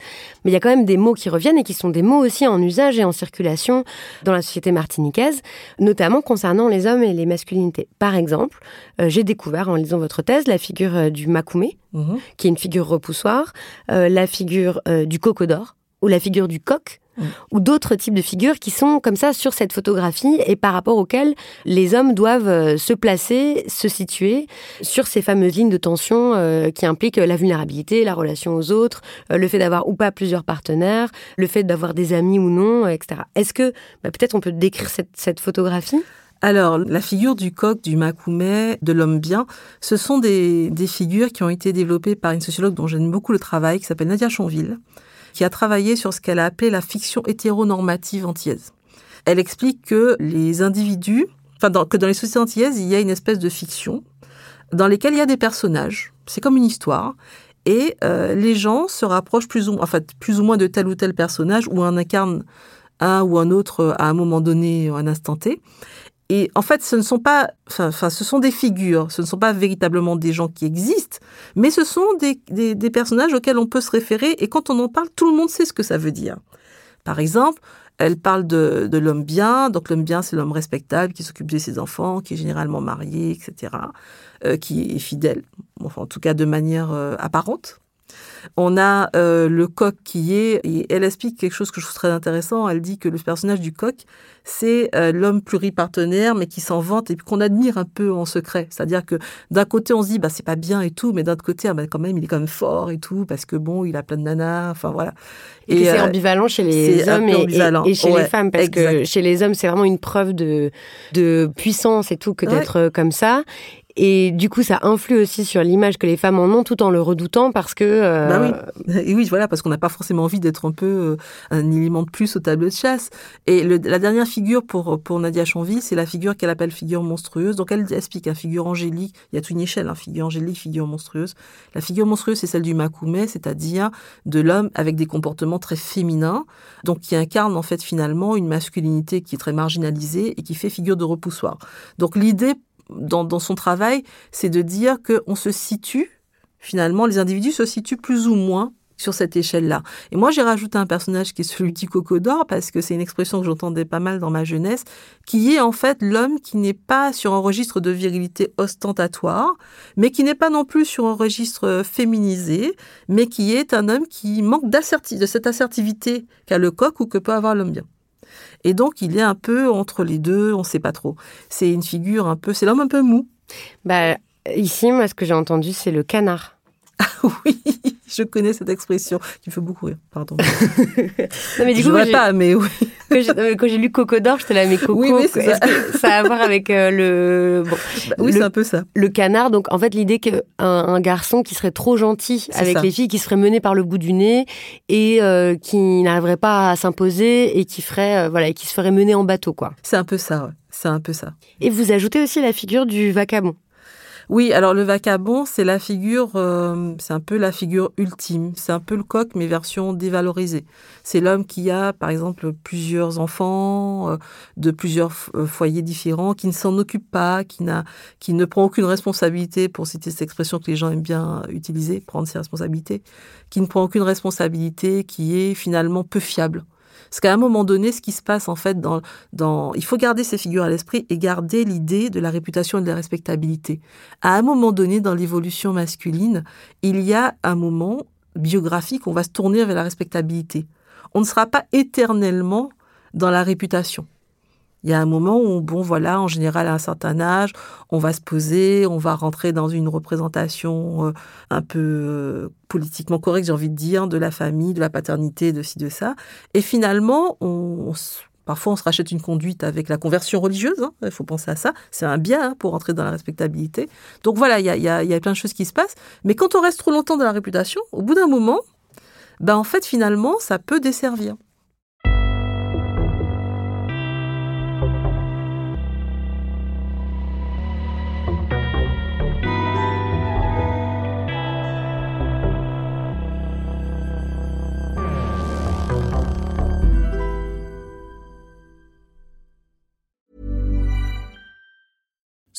mais il y a quand même des mots qui reviennent et qui sont des mots aussi en usage et en circulation dans la société martiniquaise, notamment concernant les hommes et les masculinités. Par exemple, euh, j'ai découvert en lisant votre thèse la figure euh, du makoumé, mhm. qui est une figure repoussoir, euh, la figure du cocodor ou la figure du coq, Mm. ou d'autres types de figures qui sont comme ça sur cette photographie et par rapport auxquelles les hommes doivent euh, se placer, se situer sur ces fameuses lignes de tension euh, qui impliquent la vulnérabilité, la relation aux autres, euh, le fait d'avoir ou pas plusieurs partenaires, le fait d'avoir des amis ou non, etc. Est-ce que bah, peut-être on peut décrire cette, photographie? Alors, la figure du coq, du macoumet, de l'homme bien, ce sont des, des, figures qui ont été développées par une sociologue dont j'aime beaucoup le travail, qui s'appelle Nadia Chanville, qui a travaillé sur ce qu'elle a appelé la fiction hétéronormative antillaise. Elle explique que les individus, enfin que dans les sociétés antillaises, il y a une espèce de fiction dans lesquelles il y a des personnages. C'est comme une histoire. Et euh, les gens se rapprochent plus ou, en fait, plus ou moins de tel ou tel personnage, ou en incarne un ou un autre à un moment donné, à un instant T. Et en fait, ce ne sont pas, enfin, ce sont des figures, ce ne sont pas véritablement des gens qui existent, mais ce sont des, personnages auxquels on peut se référer et quand on en parle, tout le monde sait ce que ça veut dire. Par exemple, elle parle de, de l'homme bien, donc l'homme bien, c'est l'homme respectable qui s'occupe de ses enfants, qui est généralement marié, etc., euh, qui est fidèle, enfin, en tout cas de manière euh, apparente. On a euh, le coq qui est, et elle explique quelque chose que je trouve très intéressant. Elle dit que le personnage du coq, c'est euh, l'homme pluripartenaire, mais qui s'en vante et qu'on admire un peu en secret. C'est-à-dire que d'un côté, on se dit, bah, c'est pas bien et tout, mais d'un autre côté, ah, bah, quand même, il est quand même fort et tout, parce que bon, il a plein de nanas, enfin voilà. Et, c'est euh, ambivalent chez les hommes et, chez les femmes, parce que chez les hommes, c'est vraiment une preuve de, de puissance et tout que d'être comme ça. Et du coup, ça influe aussi sur l'image que les femmes en ont, tout en le redoutant, parce que. Euh... Bah oui. Et oui, voilà, parce qu'on n'a pas forcément envie d'être un peu euh, un élément de plus au tableau de chasse. Et le, la dernière figure pour pour Nadia Chanville, c'est la figure qu'elle appelle figure monstrueuse. Donc elle explique, hein, figure angélique. Il y a toute une échelle, hein, figure angélique, figure monstrueuse. La figure monstrueuse, c'est celle du makoumé, c'est-à-dire de l'homme avec des comportements très féminins, donc qui incarne en fait finalement une masculinité qui est très marginalisée et qui fait figure de repoussoir. Donc l'idée dans, son travail, c'est de dire qu'on se situe, finalement, les individus se situent plus ou moins sur cette échelle-là. Et moi, j'ai rajouté un personnage qui est celui du cocodore, parce que c'est une expression que j'entendais pas mal dans ma jeunesse, qui est en fait l'homme qui n'est pas sur un registre de virilité ostentatoire, mais qui n'est pas non plus sur un registre féminisé, mais qui est un homme qui manque de cette assertivité qu'a le coq ou que peut avoir l'homme bien. Et donc, il est un peu entre les deux, on ne sait pas trop. C'est une figure un peu, c'est l'homme un peu mou. Bah, ici, moi, ce que j'ai entendu, c'est le canard. Ah oui, je connais cette expression qui me fait beaucoup rire. Pardon. non, mais du je coup, pas, mais oui. quand j'ai lu Coco d'or, j'étais là, mais Coco, oui, oui, ça. ça. a à voir avec euh, le. Bon, bah oui, c'est un peu ça. Le canard, donc en fait, l'idée qu'un un garçon qui serait trop gentil avec les filles, qui serait mené par le bout du nez et euh, qui n'arriverait pas à s'imposer et qui ferait, euh, voilà, qui se ferait mener en bateau, quoi. C'est un peu ça, ouais. C'est un peu ça. Et vous ajoutez aussi la figure du vacabon. Oui, alors le vacabon, c'est la figure, euh, c'est un peu la figure ultime. C'est un peu le coq, mais version dévalorisée. C'est l'homme qui a, par exemple, plusieurs enfants euh, de plusieurs euh, foyers différents, qui ne s'en occupe pas, qui n'a, qui ne prend aucune responsabilité, pour citer cette expression que les gens aiment bien utiliser, prendre ses responsabilités, qui ne prend aucune responsabilité, qui est finalement peu fiable. Parce qu'à un moment donné, ce qui se passe en fait dans, dans il faut garder ces figures à l'esprit et garder l'idée de la réputation et de la respectabilité. À un moment donné, dans l'évolution masculine, il y a un moment biographique où on va se tourner vers la respectabilité. On ne sera pas éternellement dans la réputation. Il y a un moment où, bon, voilà, en général, à un certain âge, on va se poser, on va rentrer dans une représentation euh, un peu euh, politiquement correcte, j'ai envie de dire, de la famille, de la paternité, de ci, de ça. Et finalement, on, Parfois, on se rachète une conduite avec la conversion religieuse. Hein, il faut penser à ça. C'est un bien hein, pour entrer dans la respectabilité. Donc voilà, il y a, y a, plein de choses qui se passent. Mais quand on reste trop longtemps dans la réputation, au bout d'un moment, ben en fait, finalement, ça peut desservir.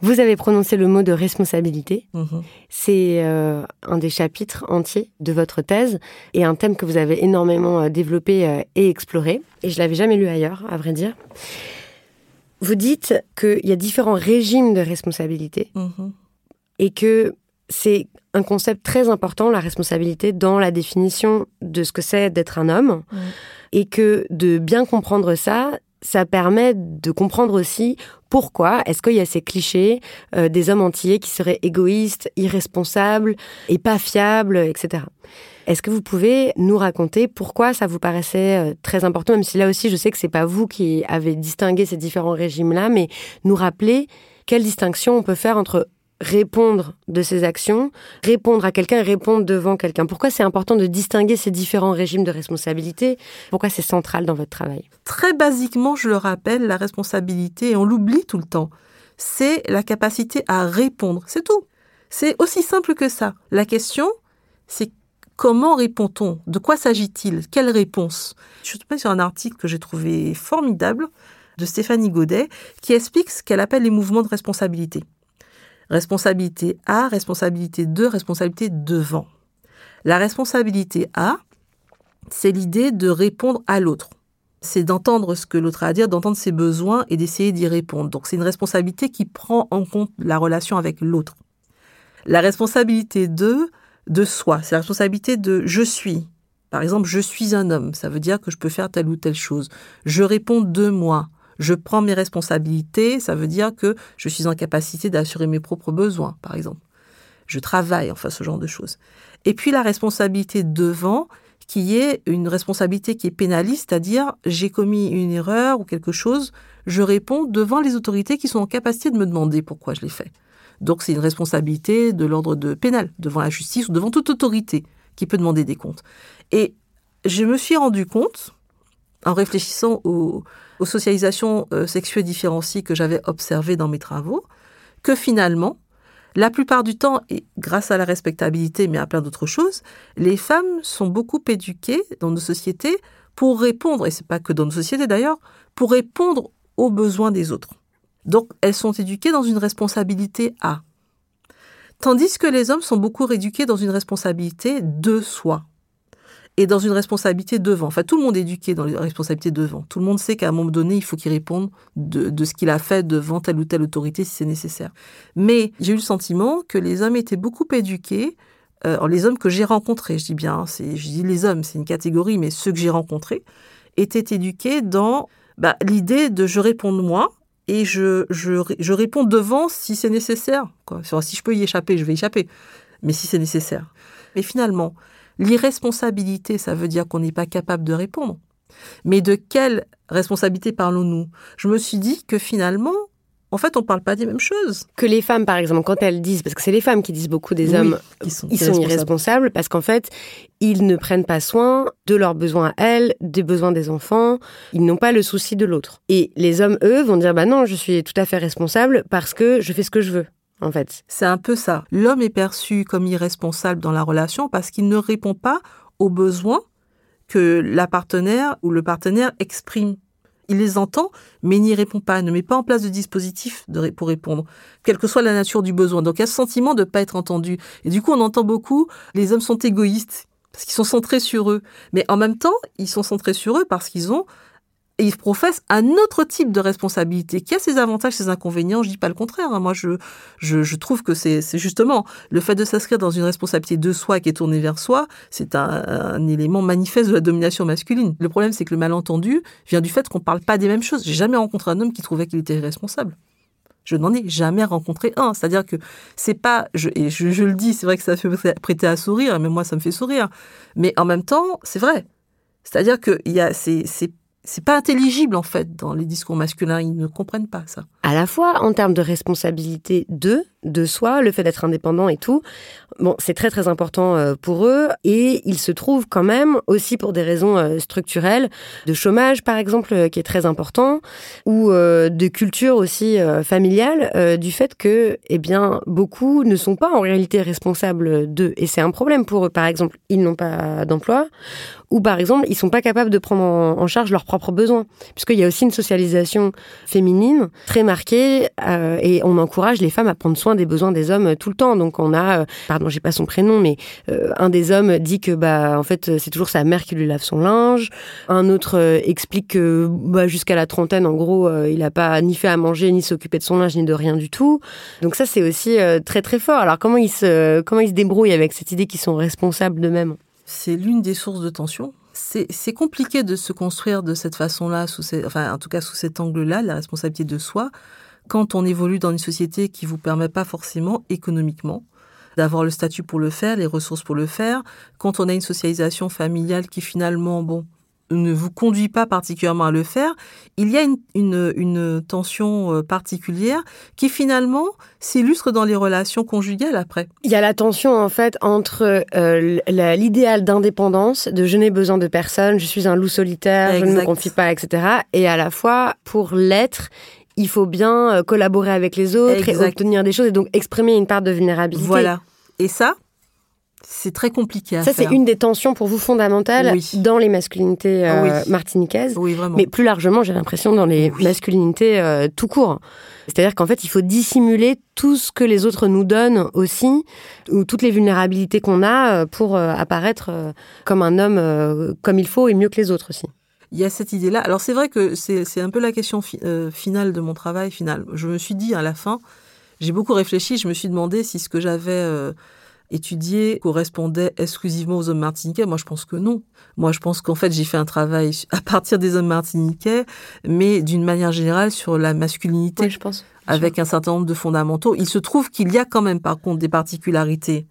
Vous avez prononcé le mot de responsabilité. Mhm. C'est euh, un des chapitres entiers de votre thèse et un thème que vous avez énormément euh, développé euh, et exploré. Et je l'avais jamais lu ailleurs, à vrai dire. Vous dites qu'il y a différents régimes de responsabilité Mhm. et que c'est un concept très important, la responsabilité, dans la définition de ce que c'est d'être un homme. Et que de bien comprendre ça, ça permet de comprendre aussi pourquoi est-ce qu'il y a ces clichés euh, des hommes entiers qui seraient égoïstes, irresponsables et pas fiables, etc. Est-ce que vous pouvez nous raconter pourquoi ça vous paraissait euh, très important, même si là aussi je sais que c'est pas vous qui avez distingué ces différents régimes-là, mais nous rappeler quelle distinction on peut faire entre répondre de ses actions, répondre à quelqu'un répondre devant quelqu'un. Pourquoi c'est important de distinguer ces différents régimes de responsabilité? Pourquoi c'est central dans votre travail? Très basiquement, je le rappelle, la responsabilité, et on l'oublie tout le temps, c'est la capacité à répondre. C'est tout. C'est aussi simple que ça. La question, c'est comment répond-on? De quoi s'agit-il? Quelle réponse? Je suis tombée sur un article que j'ai trouvé formidable de Stéphanie Godet qui explique ce qu'elle appelle les mouvements de responsabilité. Responsabilité A, responsabilité 2, responsabilité devant. La responsabilité A, c'est l'idée de répondre à l'autre. C'est d'entendre ce que l'autre a à dire, d'entendre ses besoins et d'essayer d'y répondre. Donc c'est une responsabilité qui prend en compte la relation avec l'autre. La responsabilité 2, de soi, c'est la responsabilité de je suis. Par exemple, je suis un homme, ça veut dire que je peux faire telle ou telle chose. Je réponds de moi. Je prends mes responsabilités, ça veut dire que je suis en capacité d'assurer mes propres besoins, par exemple. Je travaille, enfin ce genre de choses. Et puis la responsabilité devant, qui est une responsabilité qui est pénaliste, c'est-à-dire j'ai commis une erreur ou quelque chose, je réponds devant les autorités qui sont en capacité de me demander pourquoi je l'ai fait. Donc c'est une responsabilité de l'ordre de pénal, devant la justice ou devant toute autorité qui peut demander des comptes. Et je me suis rendu compte, en réfléchissant aux, aux socialisations euh, sexuelles différenciées que j'avais observées dans mes travaux, que finalement, la plupart du temps, et grâce à la respectabilité, mais à plein d'autres choses, les femmes sont beaucoup éduquées dans nos sociétés pour répondre, et c'est pas que dans nos sociétés d'ailleurs, pour répondre aux besoins des autres. Donc, elles sont éduquées dans une responsabilité à. Tandis que les hommes sont beaucoup rééduqués dans une responsabilité de soi et dans une responsabilité devant. Enfin, tout le monde est éduqué dans la responsabilité devant. Tout le monde sait qu'à un moment donné, il faut qu'il réponde de, ce qu'il a fait devant telle ou telle autorité si c'est nécessaire. Mais j'ai eu le sentiment que les hommes étaient beaucoup éduqués, euh, les hommes que j'ai rencontrés, je dis bien, c'est, je dis les hommes, c'est une catégorie, mais ceux que j'ai rencontrés, étaient éduqués dans bah, l'idée de je réponds de moi, et je, réponds devant si c'est nécessaire. Si je peux y échapper, je vais échapper, mais si c'est nécessaire. Mais finalement, l'irresponsabilité, ça veut dire qu'on n'est pas capable de répondre. Mais de quelle responsabilité parlons-nous? Je me suis dit que finalement, en fait, on ne parle pas des mêmes choses. Que les femmes, par exemple, quand elles disent, parce que c'est les femmes qui disent beaucoup des hommes, sont ils sont irresponsables. irresponsables parce qu'en fait, ils ne prennent pas soin de leurs besoins à elles, des besoins des enfants, ils n'ont pas le souci de l'autre. Et les hommes, eux, vont dire, bah non, je suis tout à fait responsable parce que je fais ce que je veux, en fait. C'est un peu ça. L'homme est perçu comme irresponsable dans la relation parce qu'il ne répond pas aux besoins que la partenaire ou le partenaire exprime. Il les entend, mais n'y répond pas, ne met pas en place de dispositif pour répondre, quelle que soit la nature du besoin. Donc il y a ce sentiment de ne pas être entendu. Et du coup, on entend beaucoup, les hommes sont égoïstes. Parce qu'ils sont centrés sur eux. Mais en même temps, ils sont centrés sur eux parce qu'ils ont et ils professent un autre type de responsabilité qui a ses avantages, ses inconvénients. Je dis pas le contraire. Hein. Moi, je, je, trouve que c'est justement le fait de s'inscrire dans une responsabilité de soi qui est tournée vers soi, c'est un, élément manifeste de la domination masculine. Le problème, c'est que le malentendu vient du fait qu'on parle pas des mêmes choses. J'ai jamais rencontré un homme qui trouvait qu'il était irresponsable. Je n'en ai jamais rencontré un. C'est-à-dire que c'est pas, et je, le dis, c'est vrai que ça fait prêter à sourire, mais moi ça me fait sourire. Mais en même temps, c'est vrai. C'est-à-dire que c'est, c'est pas intelligible en fait dans les discours masculins, ils ne comprennent pas ça. À la fois en termes de responsabilité d'eux, de soi, le fait d'être indépendant et tout, bon, c'est très très important euh, pour eux. Et il se trouve quand même aussi pour des raisons euh, structurelles de chômage par exemple euh, qui est très important ou de culture aussi familiale du fait que eh bien beaucoup ne sont pas en réalité responsables d'eux. Et c'est un problème pour eux. Par exemple, ils n'ont pas d'emploi ou par exemple, ils sont pas capables de prendre en charge leurs propres besoins. Puisqu'il y a aussi une socialisation féminine très marquée et on encourage les femmes à prendre soin des besoins des hommes tout le temps. Donc on a, euh, pardon, j'ai pas son prénom, mais euh, un des hommes dit que bah en fait c'est toujours sa mère qui lui lave son linge. Un autre euh, explique que bah, jusqu'à la trentaine, en gros, il a pas ni fait à manger, ni s'occuper de son linge, ni de rien du tout. Donc ça c'est aussi très très fort. Alors comment ils se comment ils se débrouillent avec cette idée qu'ils sont responsables d'eux-mêmes? C'est l'une des sources de tension c'est compliqué de se construire de cette façon-là, enfin, en tout cas sous cet angle-là, la responsabilité de soi, quand on évolue dans une société qui vous permet pas forcément économiquement d'avoir le statut pour le faire, les ressources pour le faire, quand on a une socialisation familiale qui finalement, bon, ne vous conduit pas particulièrement à le faire, il y a une, tension euh, particulière qui finalement s'illustre dans les relations conjugales après. Il y a la tension en fait entre euh, l'idéal d'indépendance, de je n'ai besoin de personne, je suis un loup solitaire, je ne me confie pas, etc. Et à la fois pour l'être, il faut bien euh, collaborer avec les autres et obtenir des choses et donc exprimer une part de vulnérabilité. Voilà. Et ça, c'est très compliqué à ça, faire. Ça, c'est une des tensions pour vous fondamentales dans les masculinités euh, martiniquaises. Oui, vraiment. Mais plus largement, j'ai l'impression dans les masculinités euh, tout court. C'est-à-dire qu'en fait, il faut dissimuler tout ce que les autres nous donnent aussi, ou toutes les vulnérabilités qu'on a pour apparaître comme un homme comme il faut et mieux que les autres aussi il y a cette idée-là. Alors c'est vrai que c'est un peu la question euh, finale de mon travail final. Je me suis dit à la fin, j'ai beaucoup réfléchi, je me suis demandé si ce que j'avais euh, étudié correspondait exclusivement aux hommes martiniquais. Moi, je pense que non. Moi, je pense qu'en fait, j'ai fait un travail à partir des hommes martiniquais, mais d'une manière générale sur la masculinité. je pense. Avec un certain nombre de fondamentaux. Il se trouve qu'il y a quand même, par contre, des particularités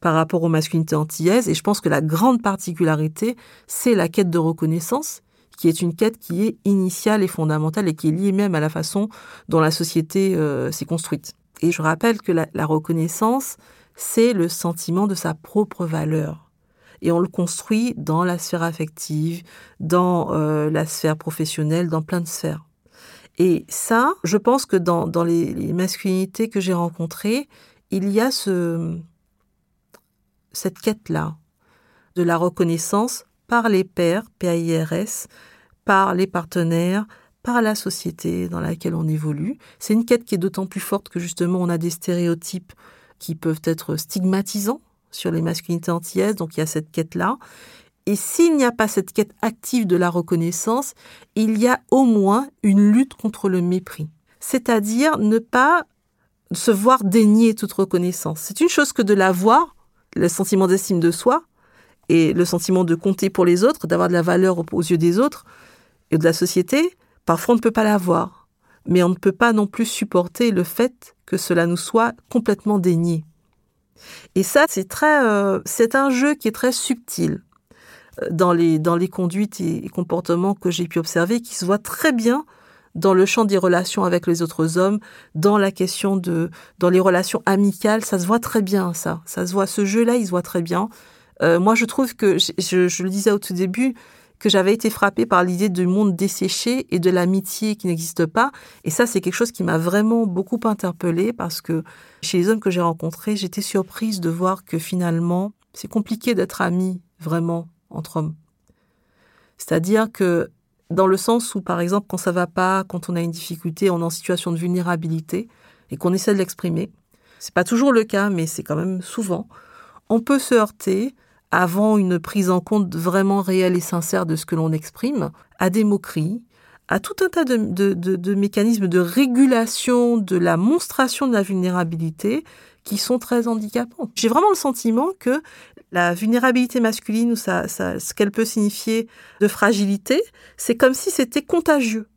par rapport aux masculinités antillaises. Et je pense que la grande particularité, c'est la quête de reconnaissance qui est une quête qui est initiale et fondamentale et qui est liée même à la façon dont la société euh, s'est construite. Et je rappelle que la, reconnaissance, c'est le sentiment de sa propre valeur. Et on le construit dans la sphère affective, dans euh, la sphère professionnelle, dans plein de sphères. Et ça, je pense que dans, les, masculinités que j'ai rencontrées, il y a ce, cette quête-là de la reconnaissance par les pairs, PAIRS, par les partenaires, par la société dans laquelle on évolue. C'est une quête qui est d'autant plus forte que justement on a des stéréotypes qui peuvent être stigmatisants sur les masculinités antillaises, donc il y a cette quête-là. Et s'il n'y a pas cette quête active de la reconnaissance, il y a au moins une lutte contre le mépris. C'est-à-dire ne pas se voir dénier toute reconnaissance. C'est une chose que de l'avoir, le sentiment d'estime de soi, et le sentiment de compter pour les autres, d'avoir de la valeur aux yeux des autres, et de la société, parfois on ne peut pas l'avoir. Mais on ne peut pas non plus supporter le fait que cela nous soit complètement dénié. Et ça, c'est très, euh, c'est un jeu qui est très subtil euh, dans les, dans les conduites et comportements que j'ai pu observer, qui se voit très bien dans le champ des relations avec les autres hommes, dans la question de, dans les relations amicales, ça se voit très bien, ça. Ça se voit, ce jeu-là, il se voit très bien. Euh, moi, je trouve que, je, je, le disais au tout début, que j'avais été frappée par l'idée du monde desséché et de l'amitié qui n'existe pas. Et ça, c'est quelque chose qui m'a vraiment beaucoup interpellée parce que chez les hommes que j'ai rencontrés, j'étais surprise de voir que finalement, c'est compliqué d'être ami vraiment entre hommes. C'est-à-dire que dans le sens où, par exemple, quand ça va pas, quand on a une difficulté, on est en situation de vulnérabilité et qu'on essaie de l'exprimer, c'est pas toujours le cas, mais c'est quand même souvent, on peut se heurter avant une prise en compte vraiment réelle et sincère de ce que l'on exprime, à des moqueries, à tout un tas de, mécanismes de régulation de la monstration de la vulnérabilité qui sont très handicapants. J'ai vraiment le sentiment que la vulnérabilité masculine ou ça, ce qu'elle peut signifier de fragilité, c'est comme si c'était contagieux.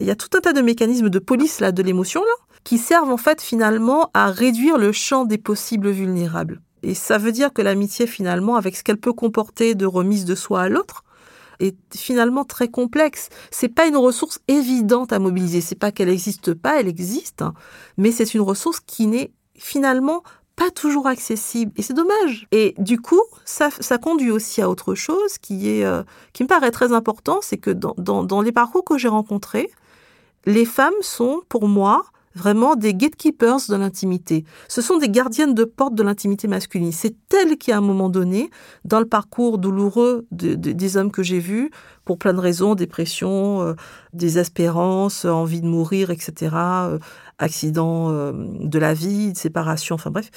Il y a tout un tas de mécanismes de police là de l'émotion là qui servent en fait finalement à réduire le champ des possibles vulnérables. Et ça veut dire que l'amitié finalement avec ce qu'elle peut comporter de remise de soi à l'autre est finalement très complexe. C'est pas une ressource évidente à mobiliser, c'est pas qu'elle n'existe pas, elle existe, hein. mais c'est une ressource qui n'est finalement pas toujours accessible et c'est dommage. Et du coup, ça, conduit aussi à autre chose qui est euh, qui me paraît très important, c'est que dans, dans, les parcours que j'ai rencontrés, les femmes sont pour moi vraiment des gatekeepers de l'intimité. Ce sont des gardiennes de porte de l'intimité masculine. C'est elles qui, à un moment donné, dans le parcours douloureux des hommes que j'ai vus, pour plein de raisons, dépression, euh, désespérance, envie de mourir, etc., euh, accident euh, de la vie, séparation, enfin bref,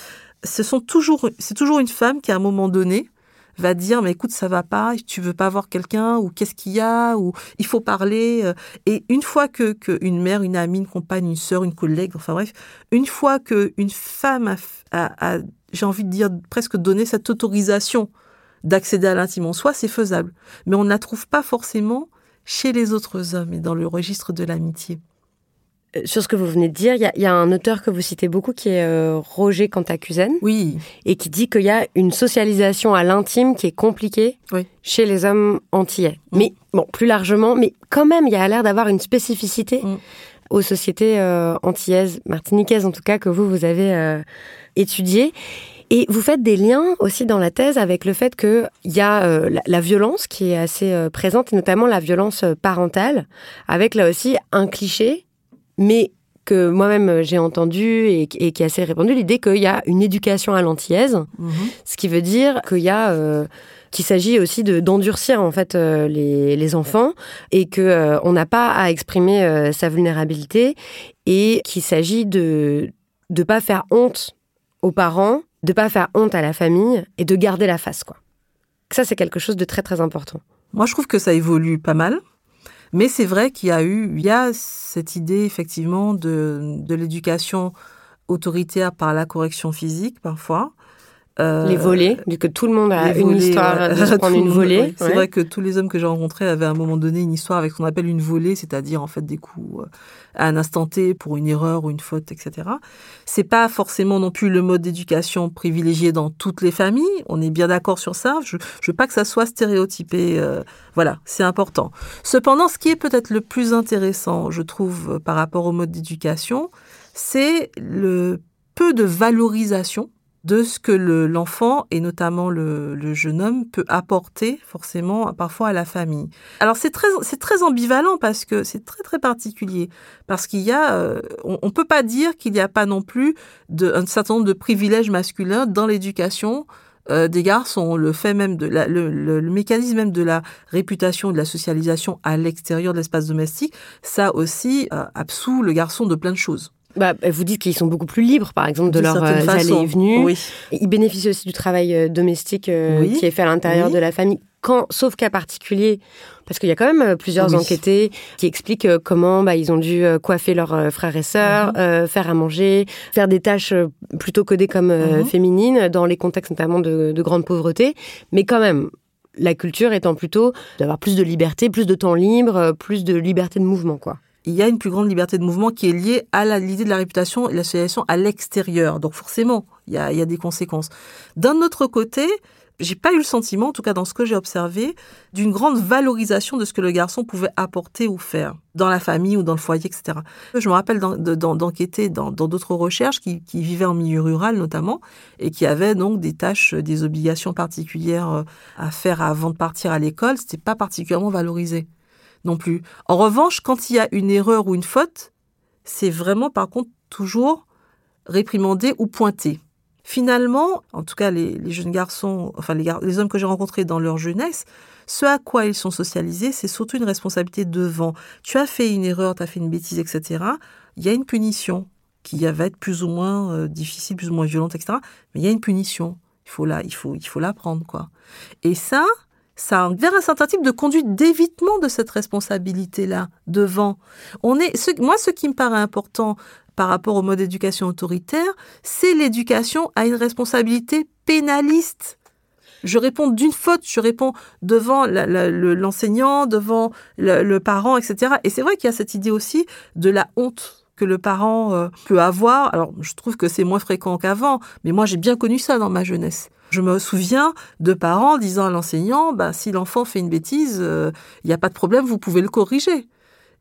c'est toujours une femme qui, à un moment donné, va dire mais écoute ça va pas, tu veux pas voir quelqu'un ou qu'est-ce qu'il y a ou il faut parler euh. et une fois que, une mère, une amie, une compagne, une sœur, une collègue, enfin bref, une fois que une femme a, j'ai envie de dire presque donné cette autorisation d'accéder à l'intime en soi, c'est faisable, mais on ne la trouve pas forcément chez les autres hommes et dans le registre de l'amitié. Sur ce que vous venez de dire, il y, a un auteur que vous citez beaucoup qui est euh, Roger Cantacuzen. Oui. Et qui dit qu'il y a une socialisation à l'intime qui est compliquée chez les hommes antillais. Mm. Mais bon, plus largement, mais quand même, il y a l'air d'avoir une spécificité mm. aux sociétés euh, antillaises, martiniquaises en tout cas, que vous, vous avez euh, étudiées. Et vous faites des liens aussi dans la thèse avec le fait qu'il y a la, la, violence qui est assez présente, et notamment la violence parentale, avec là aussi un cliché mais que moi-même euh, j'ai entendu et, qui est assez répandu, l'idée qu'il y a une éducation à l'antillaise, mhm. ce qui veut dire qu'il y a euh, qu'il s'agit aussi de d'endurcir en fait euh, les, les, enfants et que on n'a pas à exprimer sa vulnérabilité et qu'il s'agit de de pas faire honte aux parents, de pas faire honte à la famille et de garder la face quoi. Ça c'est quelque chose de très très important. Moi je trouve que ça évolue pas mal. Mais c'est vrai qu'il y a eu, il y a cette idée effectivement de, de l'éducation autoritaire par la correction physique parfois. Euh, les volets, vu que tout le monde a une histoire de prendre une volée. C'est vrai que tous les hommes que j'ai rencontrés avaient à un moment donné une histoire avec ce qu'on appelle une volée, c'est-à-dire en fait des coups euh, à un instant T pour une erreur ou une faute, etc. C'est pas forcément non plus le mode d'éducation privilégié dans toutes les familles. On est bien d'accord sur ça. Je, je veux pas que ça soit stéréotypé. Euh, voilà, c'est important. Cependant, ce qui est peut-être le plus intéressant, je trouve, par rapport au mode d'éducation, c'est le peu de valorisation de ce que l'enfant et notamment le, jeune homme peut apporter forcément parfois à la famille. Alors c'est très c'est très ambivalent parce que c'est très très particulier parce qu'il y a euh, on, peut pas dire qu'il n'y a pas non plus de, un certain nombre de privilèges masculins dans l'éducation euh, des garçons, le fait même de la, le, mécanisme même de la réputation, de la socialisation à l'extérieur de l'espace domestique, ça aussi euh, absout le garçon de plein de choses. Bah, vous dites qu'ils sont beaucoup plus libres, par exemple, de leurs euh, allées et venues. Ils bénéficient aussi du travail euh, domestique euh, qui est fait à l'intérieur de la famille, quand, sauf cas particulier, parce qu'il y a quand même plusieurs enquêtés qui expliquent comment bah, ils ont dû coiffer leurs frères et sœurs, mhm. faire à manger, faire des tâches plutôt codées comme mhm. féminines, dans les contextes notamment de, de grande pauvreté. Mais quand même, la culture étant plutôt d'avoir plus de liberté, plus de temps libre, plus de liberté de mouvement, quoi il y a une plus grande liberté de mouvement qui est liée à l'idée de la réputation et l'association à l'extérieur. Donc forcément, il y, a, il y a des conséquences. D'un autre côté, j'ai pas eu le sentiment, en tout cas dans ce que j'ai observé, d'une grande valorisation de ce que le garçon pouvait apporter ou faire dans la famille ou dans le foyer, etc. Je me rappelle d'enquêter dans d'autres recherches qui, qui, vivaient en milieu rural notamment et qui avaient donc des tâches, des obligations particulières euh, à faire avant de partir à l'école. C'était pas particulièrement valorisé non plus. En revanche, quand il y a une erreur ou une faute, c'est vraiment par contre toujours réprimandé ou pointé. Finalement, en tout cas les, jeunes garçons, enfin les, hommes que j'ai rencontrés dans leur jeunesse, ce à quoi ils sont socialisés, c'est surtout une responsabilité devant. Tu as fait une erreur, tu as fait une bêtise, etc. Il y a une punition qui va être plus ou moins euh, difficile, plus ou moins violente, etc. Mais il y a une punition. Il faut la, il faut, il faut l'apprendre, quoi. Et ça, ça vers un certain type de conduite d'évitement de cette responsabilité-là devant. On est, moi, ce qui me paraît important par rapport au mode d'éducation autoritaire, c'est l'éducation à une responsabilité pénaliste. Je réponds d'une faute, je réponds devant l'enseignant, devant le, parent, etc. Et c'est vrai qu'il y a cette idée aussi de la honte que le parent euh, peut avoir. Alors, je trouve que c'est moins fréquent qu'avant, mais moi, j'ai bien connu ça dans ma jeunesse. Je me souviens de parents disant à l'enseignant, bah, si l'enfant fait une bêtise, il euh, n'y a pas de problème, vous pouvez le corriger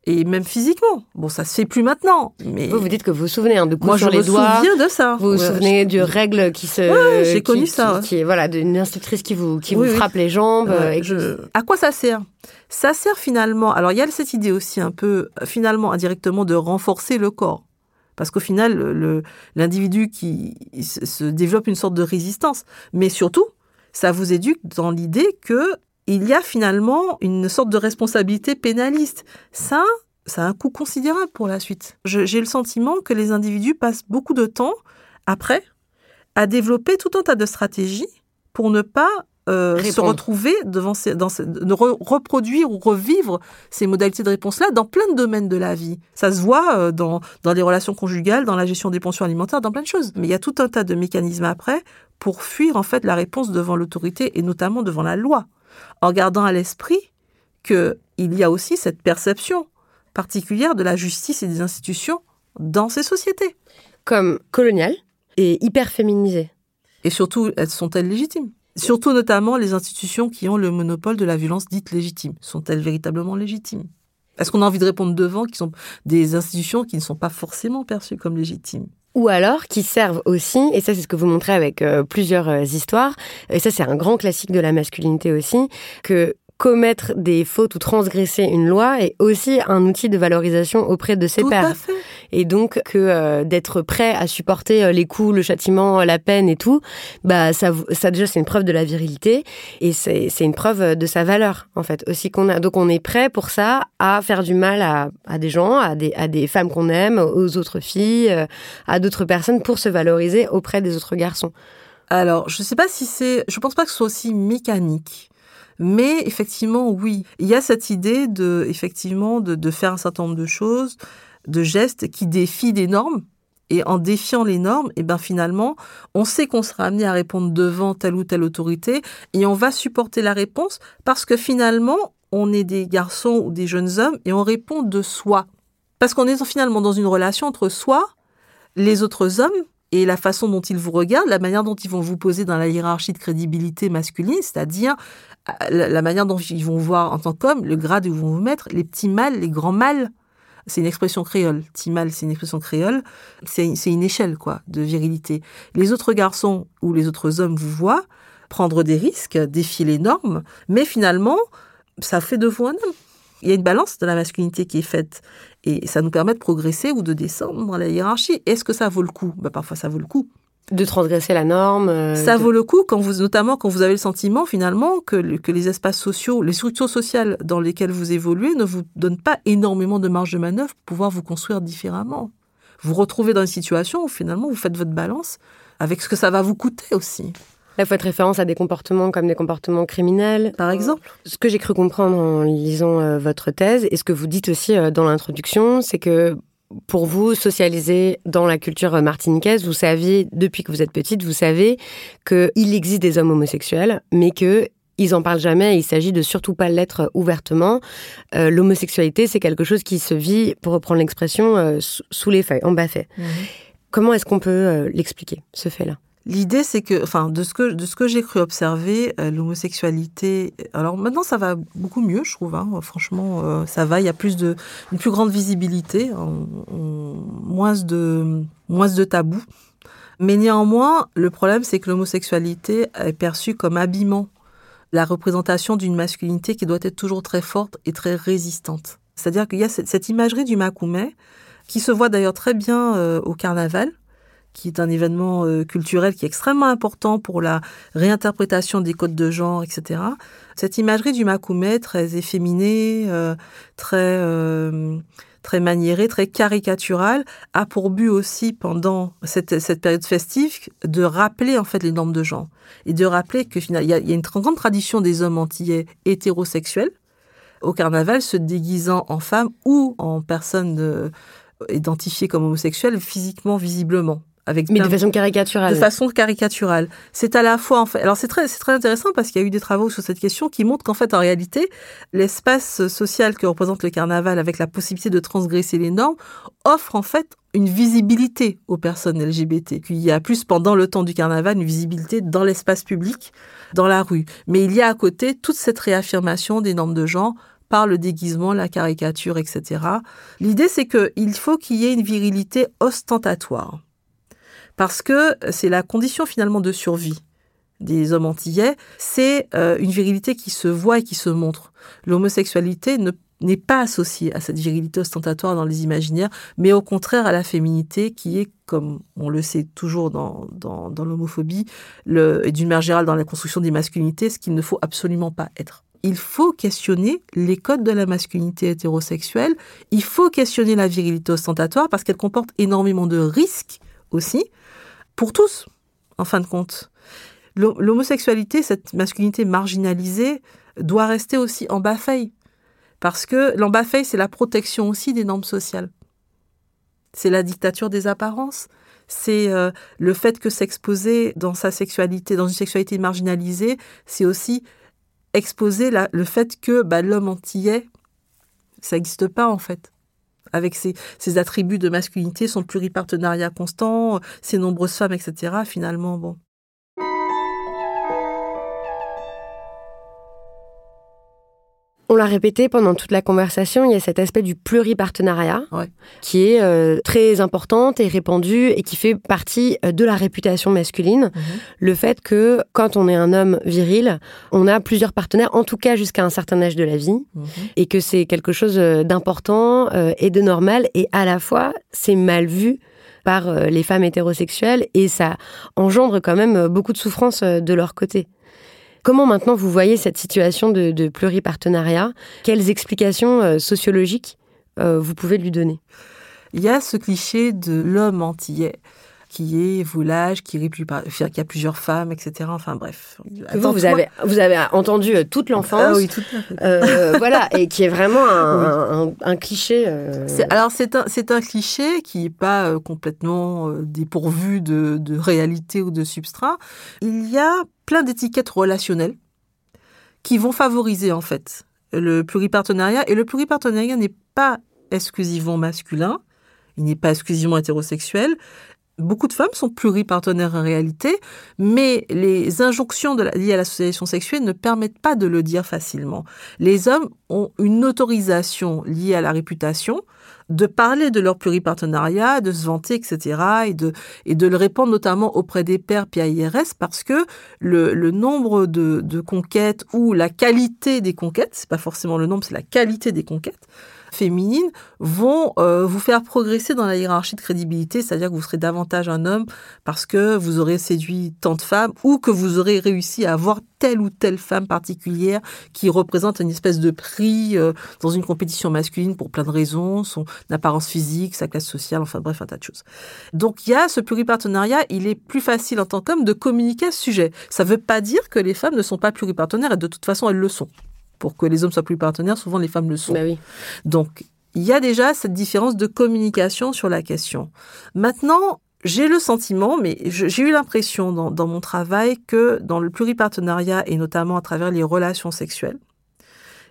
et même physiquement. Bon, ça se fait plus maintenant. Mais vous, vous dites que vous vous souvenez hein, de coups Moi, sur les doigts. Moi, je me souviens de ça. Vous vous souvenez de règles qui se. Ouais, j'ai connu ça. Qui, voilà, d'une institutrice qui vous qui vous frappe les jambes. et je... À quoi ça sert? Ça sert finalement. Alors, il y a cette idée aussi un peu, finalement, indirectement, de renforcer le corps. Parce qu'au final, l'individu qui se développe une sorte de résistance. Mais surtout, ça vous éduque dans l'idée que il y a finalement une sorte de responsabilité pénaliste. Ça, ça a un coût considérable pour la suite. J'ai le sentiment que les individus passent beaucoup de temps après à développer tout un tas de stratégies pour ne pas euh, se retrouver devant ces, dans de reproduire ou revivre ces modalités de réponse-là dans plein de domaines de la vie. Ça se voit euh, dans, dans les relations conjugales, dans la gestion des pensions alimentaires, dans plein de choses. Mais il y a tout un tas de mécanismes après pour fuir en fait la réponse devant l'autorité et notamment devant la loi en gardant à l'esprit qu'il y a aussi cette perception particulière de la justice et des institutions dans ces sociétés. Comme coloniales et hyper féminisées. Et surtout, elles sont-elles légitimes? Surtout notamment les institutions qui ont le monopole de la violence dite légitime. Sont-elles véritablement légitimes? Est-ce qu'on a envie de répondre devant qui sont des institutions qui ne sont pas forcément perçues comme légitimes? Ou alors qui servent aussi, et ça c'est ce que vous montrez avec euh, plusieurs euh, histoires, et ça c'est un grand classique de la masculinité aussi, que commettre des fautes ou transgresser une loi est aussi un outil de valorisation auprès de ses Tout pairs. À fait. Et donc que euh, d'être prêt à supporter euh, les coups, le châtiment, la peine et tout, bah ça, ça déjà c'est une preuve de la virilité et c'est une preuve de sa valeur en fait aussi qu'on a. Donc on est prêt pour ça à faire du mal à, à des gens, à des, à des femmes qu'on aime, aux autres filles, euh, à d'autres personnes pour se valoriser auprès des autres garçons. Alors je sais pas si c'est, je pense pas que ce soit aussi mécanique. Mais effectivement, oui, il y a cette idée de, effectivement, de, faire un certain nombre de choses, de gestes qui défient des normes. Et en défiant les normes, et eh ben finalement, on sait qu'on sera amené à répondre devant telle ou telle autorité et on va supporter la réponse parce que finalement, on est des garçons ou des jeunes hommes et on répond de soi. Parce qu'on est finalement dans une relation entre soi, les autres hommes et la façon dont ils vous regardent, la manière dont ils vont vous poser dans la hiérarchie de crédibilité masculine, c'est-à-dire la manière dont ils vont voir en tant qu'homme, le grade où ils vont vous mettre, les petits mâles, les grands mâles. C'est une expression créole. Petit mâle, c'est une expression créole. C'est une échelle, quoi, de virilité. Les autres garçons ou les autres hommes vous voient prendre des risques, défier les normes, mais finalement, ça fait de vous un homme. Il y a une balance de la masculinité qui est faite et ça nous permet de progresser ou de descendre dans la hiérarchie. Est-ce que ça vaut le coup? Ben, Parfois, ça vaut le coup. De transgresser la norme. Euh, ça vaut le coup quand vous, notamment quand vous avez le sentiment finalement que, que les espaces sociaux, les structures sociales dans lesquelles vous évoluez ne vous donnent pas énormément de marge de manœuvre pour pouvoir vous construire différemment. Vous retrouvez dans une situation où finalement vous faites votre balance avec ce que ça va vous coûter aussi. Là, vous faites référence à des comportements comme des comportements criminels. Par exemple. Ce que j'ai cru comprendre en lisant euh, votre thèse, et ce que vous dites aussi euh, dans l'introduction, c'est que pour vous, socialiser dans la culture martiniquaise, vous saviez, depuis que vous êtes petite, vous savez qu'il existe des hommes homosexuels, mais que ils en parlent jamais. Il s'agit de surtout pas l'être ouvertement. Euh, l'homosexualité, c'est quelque chose qui se vit, pour reprendre l'expression, euh, sous les feuilles, en bas fait. Mhm. Comment est-ce qu'on peut euh, l'expliquer, ce fait-là? L'idée, c'est que, enfin, de ce que, de ce que j'ai cru observer, euh, l'homosexualité. Alors maintenant, ça va beaucoup mieux, je trouve. Hein, franchement, euh, ça va. Il y a plus de, une plus grande visibilité, moins de, moins de tabous. Mais néanmoins, le problème, c'est que l'homosexualité est perçue comme habillement la représentation d'une masculinité qui doit être toujours très forte et très résistante. C'est-à-dire qu'il y a cette, imagerie du Makoumet, qui se voit d'ailleurs très bien euh, au carnaval, qui est un événement euh, culturel qui est extrêmement important pour la réinterprétation des codes de genre, etc. Cette imagerie du Makoumet, très efféminée, euh, très, euh, très maniéré, très caricatural, a pour but aussi pendant cette, cette période festive de rappeler en fait les normes de genre et de rappeler que finalement il y a, une grande tradition des hommes antillais hétérosexuels au carnaval se déguisant en femme ou en personne euh, identifiée comme homosexuelle physiquement, visiblement. Avec Mais de façon caricaturale. De façon caricaturale. C'est à la fois, en fait. Alors, c'est très, c'est très intéressant parce qu'il y a eu des travaux sur cette question qui montrent qu'en fait, en réalité, l'espace social que représente le carnaval avec la possibilité de transgresser les normes offre en fait une visibilité aux personnes LGBT. Il y a plus pendant le temps du carnaval une visibilité dans l'espace public, dans la rue. Mais il y a à côté toute cette réaffirmation des normes de genre par le déguisement, la caricature, etc. L'idée, c'est qu'il faut qu'il y ait une virilité ostentatoire parce que c'est la condition finalement de survie des hommes antillais, c'est euh, une virilité qui se voit et qui se montre. L'homosexualité n'est pas associée à cette virilité ostentatoire dans les imaginaires, mais au contraire à la féminité qui est, comme on le sait toujours dans, dans, dans l'homophobie, et d'une manière générale dans la construction des masculinités, ce qu'il ne faut absolument pas être. Il faut questionner les codes de la masculinité hétérosexuelle, il faut questionner la virilité ostentatoire parce qu'elle comporte énormément de risques aussi, pour tous, en fin de compte. L'homosexualité, cette masculinité marginalisée, doit rester aussi en bas Parce que bas c'est la protection aussi des normes sociales. C'est la dictature des apparences. C'est euh, le fait que s'exposer dans sa sexualité, dans une sexualité marginalisée, c'est aussi exposer le fait que bah, l'homme antillais, ça n'existe pas en fait avec ses, attributs de masculinité, son pluripartenariat constant, ses nombreuses femmes, etc. Finalement, bon. On l'a répété pendant toute la conversation, il y a cet aspect du pluripartenariat qui est euh, très important et répandu et qui fait partie euh, de la réputation masculine. Mhm. Le fait que quand on est un homme viril, on a plusieurs partenaires, en tout cas jusqu'à un certain âge de la vie, mhm. et que c'est quelque chose euh, d'important et de normal, et à la fois c'est mal vu par les femmes hétérosexuelles et ça engendre quand même beaucoup de souffrance de leur côté. Comment maintenant vous voyez cette situation de, pluripartenariat? Quelles explications euh, sociologiques euh, vous pouvez lui donner? Il y a ce cliché de l'homme antillais qui est voulage, qui, qui a plusieurs femmes, etc. Enfin bref. Vous, vous, avez, vous avez entendu euh, toute l'enfance. Ah oui, toute Voilà, et qui est vraiment un, cliché. Alors c'est un, un cliché qui n'est pas complètement dépourvu de, de réalité ou de substrat. Il y a plein d'étiquettes relationnelles qui vont favoriser en fait le pluripartenariat. Et le pluripartenariat n'est pas exclusivement masculin, il n'est pas exclusivement hétérosexuel. Beaucoup de femmes sont pluripartenaires en réalité, mais les injonctions liées à l'association sexuelle ne permettent pas de le dire facilement. Les hommes ont une autorisation liée à la réputation, de parler de leur pluripartenariat, de se vanter, etc., et de, et de le répandre notamment auprès des pairs PIRS parce que le, le nombre de, de conquêtes ou la qualité des conquêtes, c'est pas forcément le nombre, c'est la qualité des conquêtes, féminines vont euh, vous faire progresser dans la hiérarchie de crédibilité, c'est-à-dire que vous serez davantage un homme parce que vous aurez séduit tant de femmes ou que vous aurez réussi à avoir telle ou telle femme particulière qui représente une espèce de prix euh, dans une compétition masculine pour plein de raisons, son apparence physique, sa classe sociale, enfin bref, un tas de choses. Donc il y a ce pluripartenariat, il est plus facile en tant qu'homme de communiquer à ce sujet. Ça ne veut pas dire que les femmes ne sont pas pluripartenaires et de toute façon elles le sont pour que les hommes soient plus partenaires, souvent les femmes le sont. Bah oui. Donc, il y a déjà cette différence de communication sur la question. Maintenant, j'ai le sentiment, mais j'ai eu l'impression dans, mon travail que dans le pluripartenariat et notamment à travers les relations sexuelles,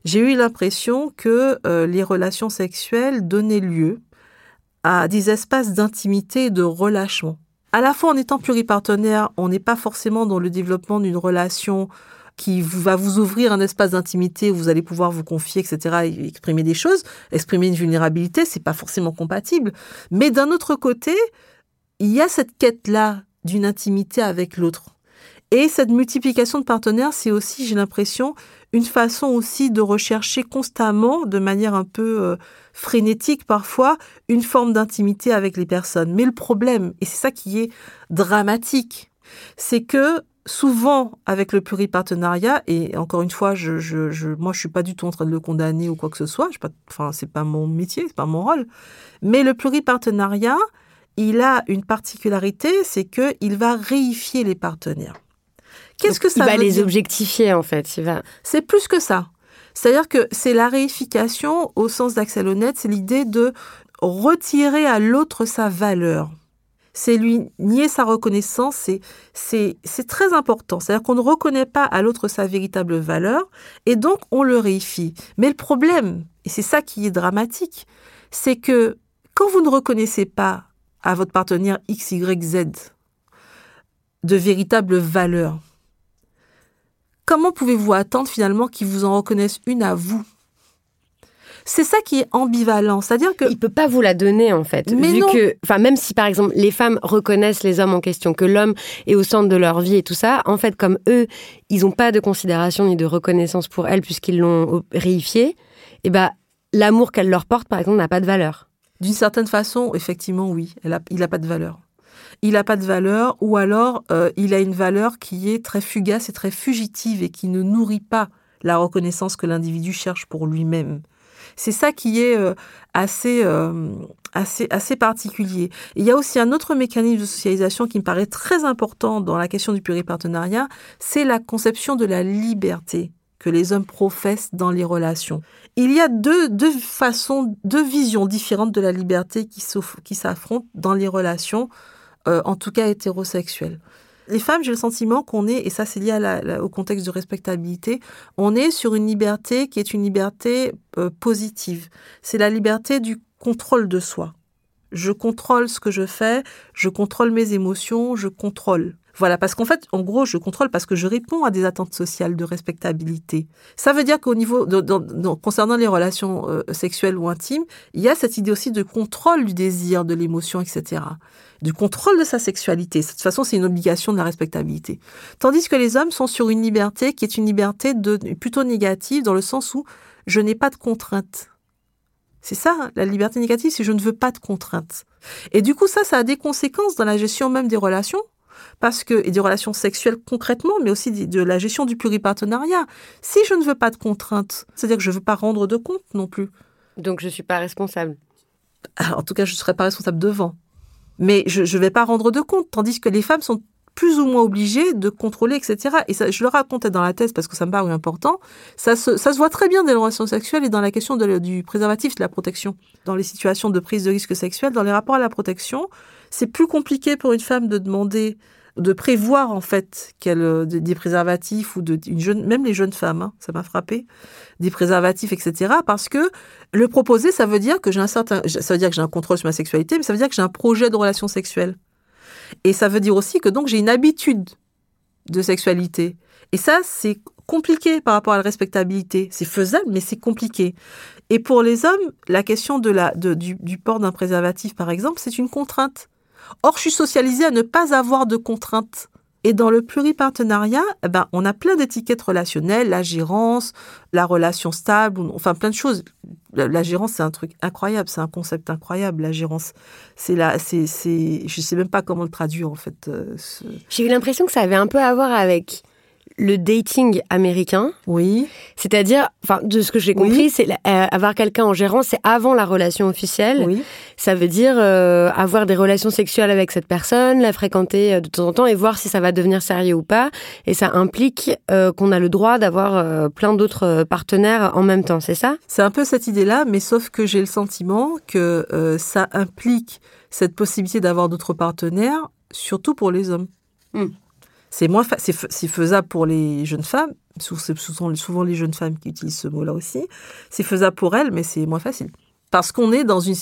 j'ai eu l'impression que euh, les relations sexuelles donnaient lieu à des espaces d'intimité et de relâchement. À la fois en étant pluripartenaire, on n'est pas forcément dans le développement d'une relation qui va vous ouvrir un espace d'intimité où vous allez pouvoir vous confier, etc., et exprimer des choses. Exprimer une vulnérabilité, c'est pas forcément compatible. Mais d'un autre côté, il y a cette quête-là d'une intimité avec l'autre. Et cette multiplication de partenaires, c'est aussi, j'ai l'impression, une façon aussi de rechercher constamment, de manière un peu euh, frénétique parfois, une forme d'intimité avec les personnes. Mais le problème, et c'est ça qui est dramatique, c'est que souvent avec le pluripartenariat, et encore une fois, je, je, je, moi je suis pas du tout en train de le condamner ou quoi que ce soit, je pas, enfin c'est pas mon métier, c'est pas mon rôle, mais le pluripartenariat, il a une particularité, c'est que il va réifier les partenaires. Qu'est-ce que ça il va les objectifier en fait. Il va. C'est plus que ça. C'est-à-dire que c'est la réification au sens d'Axel Honnête, c'est l'idée de retirer à l'autre sa valeur c'est lui nier sa reconnaissance, c'est, très important. C'est-à-dire qu'on ne reconnaît pas à l'autre sa véritable valeur et donc on le réifie. Mais le problème, et c'est ça qui est dramatique, c'est que quand vous ne reconnaissez pas à votre partenaire X, Y, Z de véritable valeur, comment pouvez-vous attendre finalement qu'il vous en reconnaisse une à vous? C'est ça qui est ambivalent, c'est-à-dire que il peut pas vous la donner en fait, mais vu que, enfin même si par exemple les femmes reconnaissent les hommes en question, que l'homme est au centre de leur vie et tout ça, en fait comme eux, ils n'ont pas de considération ni de reconnaissance pour elles puisqu'ils l'ont réifié, et eh ben l'amour qu'elle leur porte par exemple n'a pas de valeur. D'une certaine façon, effectivement, oui, elle a, il n'a pas de valeur. Il n'a pas de valeur, ou alors euh, il a une valeur qui est très fugace et très fugitive et qui ne nourrit pas la reconnaissance que l'individu cherche pour lui-même. C'est ça qui est euh, assez, euh, assez, assez particulier. il y a aussi un autre mécanisme de socialisation qui me paraît très important dans la question du pluripartenariat, c'est la conception de la liberté que les hommes professent dans les relations. Il y a deux, façons, deux visions différentes de la liberté qui s'affrontent dans les relations, euh, en tout cas hétérosexuelles. Les femmes, j'ai le sentiment qu'on est, et ça c'est lié au contexte de respectabilité, on est sur une liberté qui est une liberté euh, positive. C'est la liberté du contrôle de soi. Je contrôle ce que je fais, je contrôle mes émotions, je contrôle. Voilà, parce qu'en fait, en gros, je contrôle parce que je réponds à des attentes sociales de respectabilité. Ça veut dire qu'au niveau, concernant les relations euh, sexuelles ou intimes, il y a cette idée aussi de contrôle du désir, de l'émotion, etc. Du contrôle de sa sexualité. De toute façon, c'est une obligation de la respectabilité. Tandis que les hommes sont sur une liberté qui est une liberté de, plutôt négative dans le sens où je n'ai pas de contraintes. C'est ça, hein, la liberté négative, c'est je ne veux pas de contraintes. Et du coup, ça, ça a des conséquences dans la gestion même des relations, parce que, et des relations sexuelles concrètement, mais aussi de, la gestion du pluripartenariat. Si je ne veux pas de contraintes, c'est-à-dire que je ne veux pas rendre de compte non plus. Donc je ne suis pas responsable. en tout cas, je ne serai pas responsable devant. Mais je ne vais pas rendre de compte, tandis que les femmes sont plus ou moins obligées de contrôler, etc. Et ça, je le racontais dans la thèse parce que ça me paraît important. Ça se, ça se voit très bien dans les relations sexuelles et dans la question du préservatif, de la protection. Dans les situations de prise de risque sexuel, dans les rapports à la protection, c'est plus compliqué pour une femme de demander de prévoir en fait euh, des préservatifs ou de même les jeunes femmes hein, ça m'a frappé des préservatifs etc parce que le proposer ça veut dire que j'ai un certain ça veut dire que j'ai un contrôle sur ma sexualité mais ça veut dire que j'ai un projet de relation sexuelle. Et ça veut dire aussi que donc j'ai une habitude de sexualité. Et ça c'est compliqué par rapport à la respectabilité. C'est faisable mais c'est compliqué. Et pour les hommes la question du port d'un préservatif par exemple c'est une contrainte Or, je suis socialisée à ne pas avoir de contraintes. Et dans le pluripartenariat, eh ben, on a plein d'étiquettes relationnelles, la gérance, la relation stable, enfin plein de choses. La, gérance, c'est un truc incroyable, c'est un concept incroyable, la gérance. C'est là, c'est, je sais même pas comment le traduire en fait. Euh, J'ai eu l'impression que ça avait un peu à voir avec le dating américain. Oui. C'est-à-dire, enfin, de ce que j'ai compris, c'est euh, avoir quelqu'un en gérant, c'est avant la relation officielle. Oui. Ça veut dire euh, avoir des relations sexuelles avec cette personne, la fréquenter euh, de temps en temps et voir si ça va devenir sérieux ou pas. Et ça implique qu'on a le droit d'avoir plein d'autres partenaires en même temps, c'est ça? C'est un peu cette idée-là, mais sauf que j'ai le sentiment que ça implique cette possibilité d'avoir d'autres partenaires, surtout pour les hommes. Hmm. C'est moins c'est faisable pour les jeunes femmes. Ce sont souvent les jeunes femmes qui utilisent ce mot-là aussi. C'est faisable pour elles, mais c'est moins facile. Parce qu'on est dans une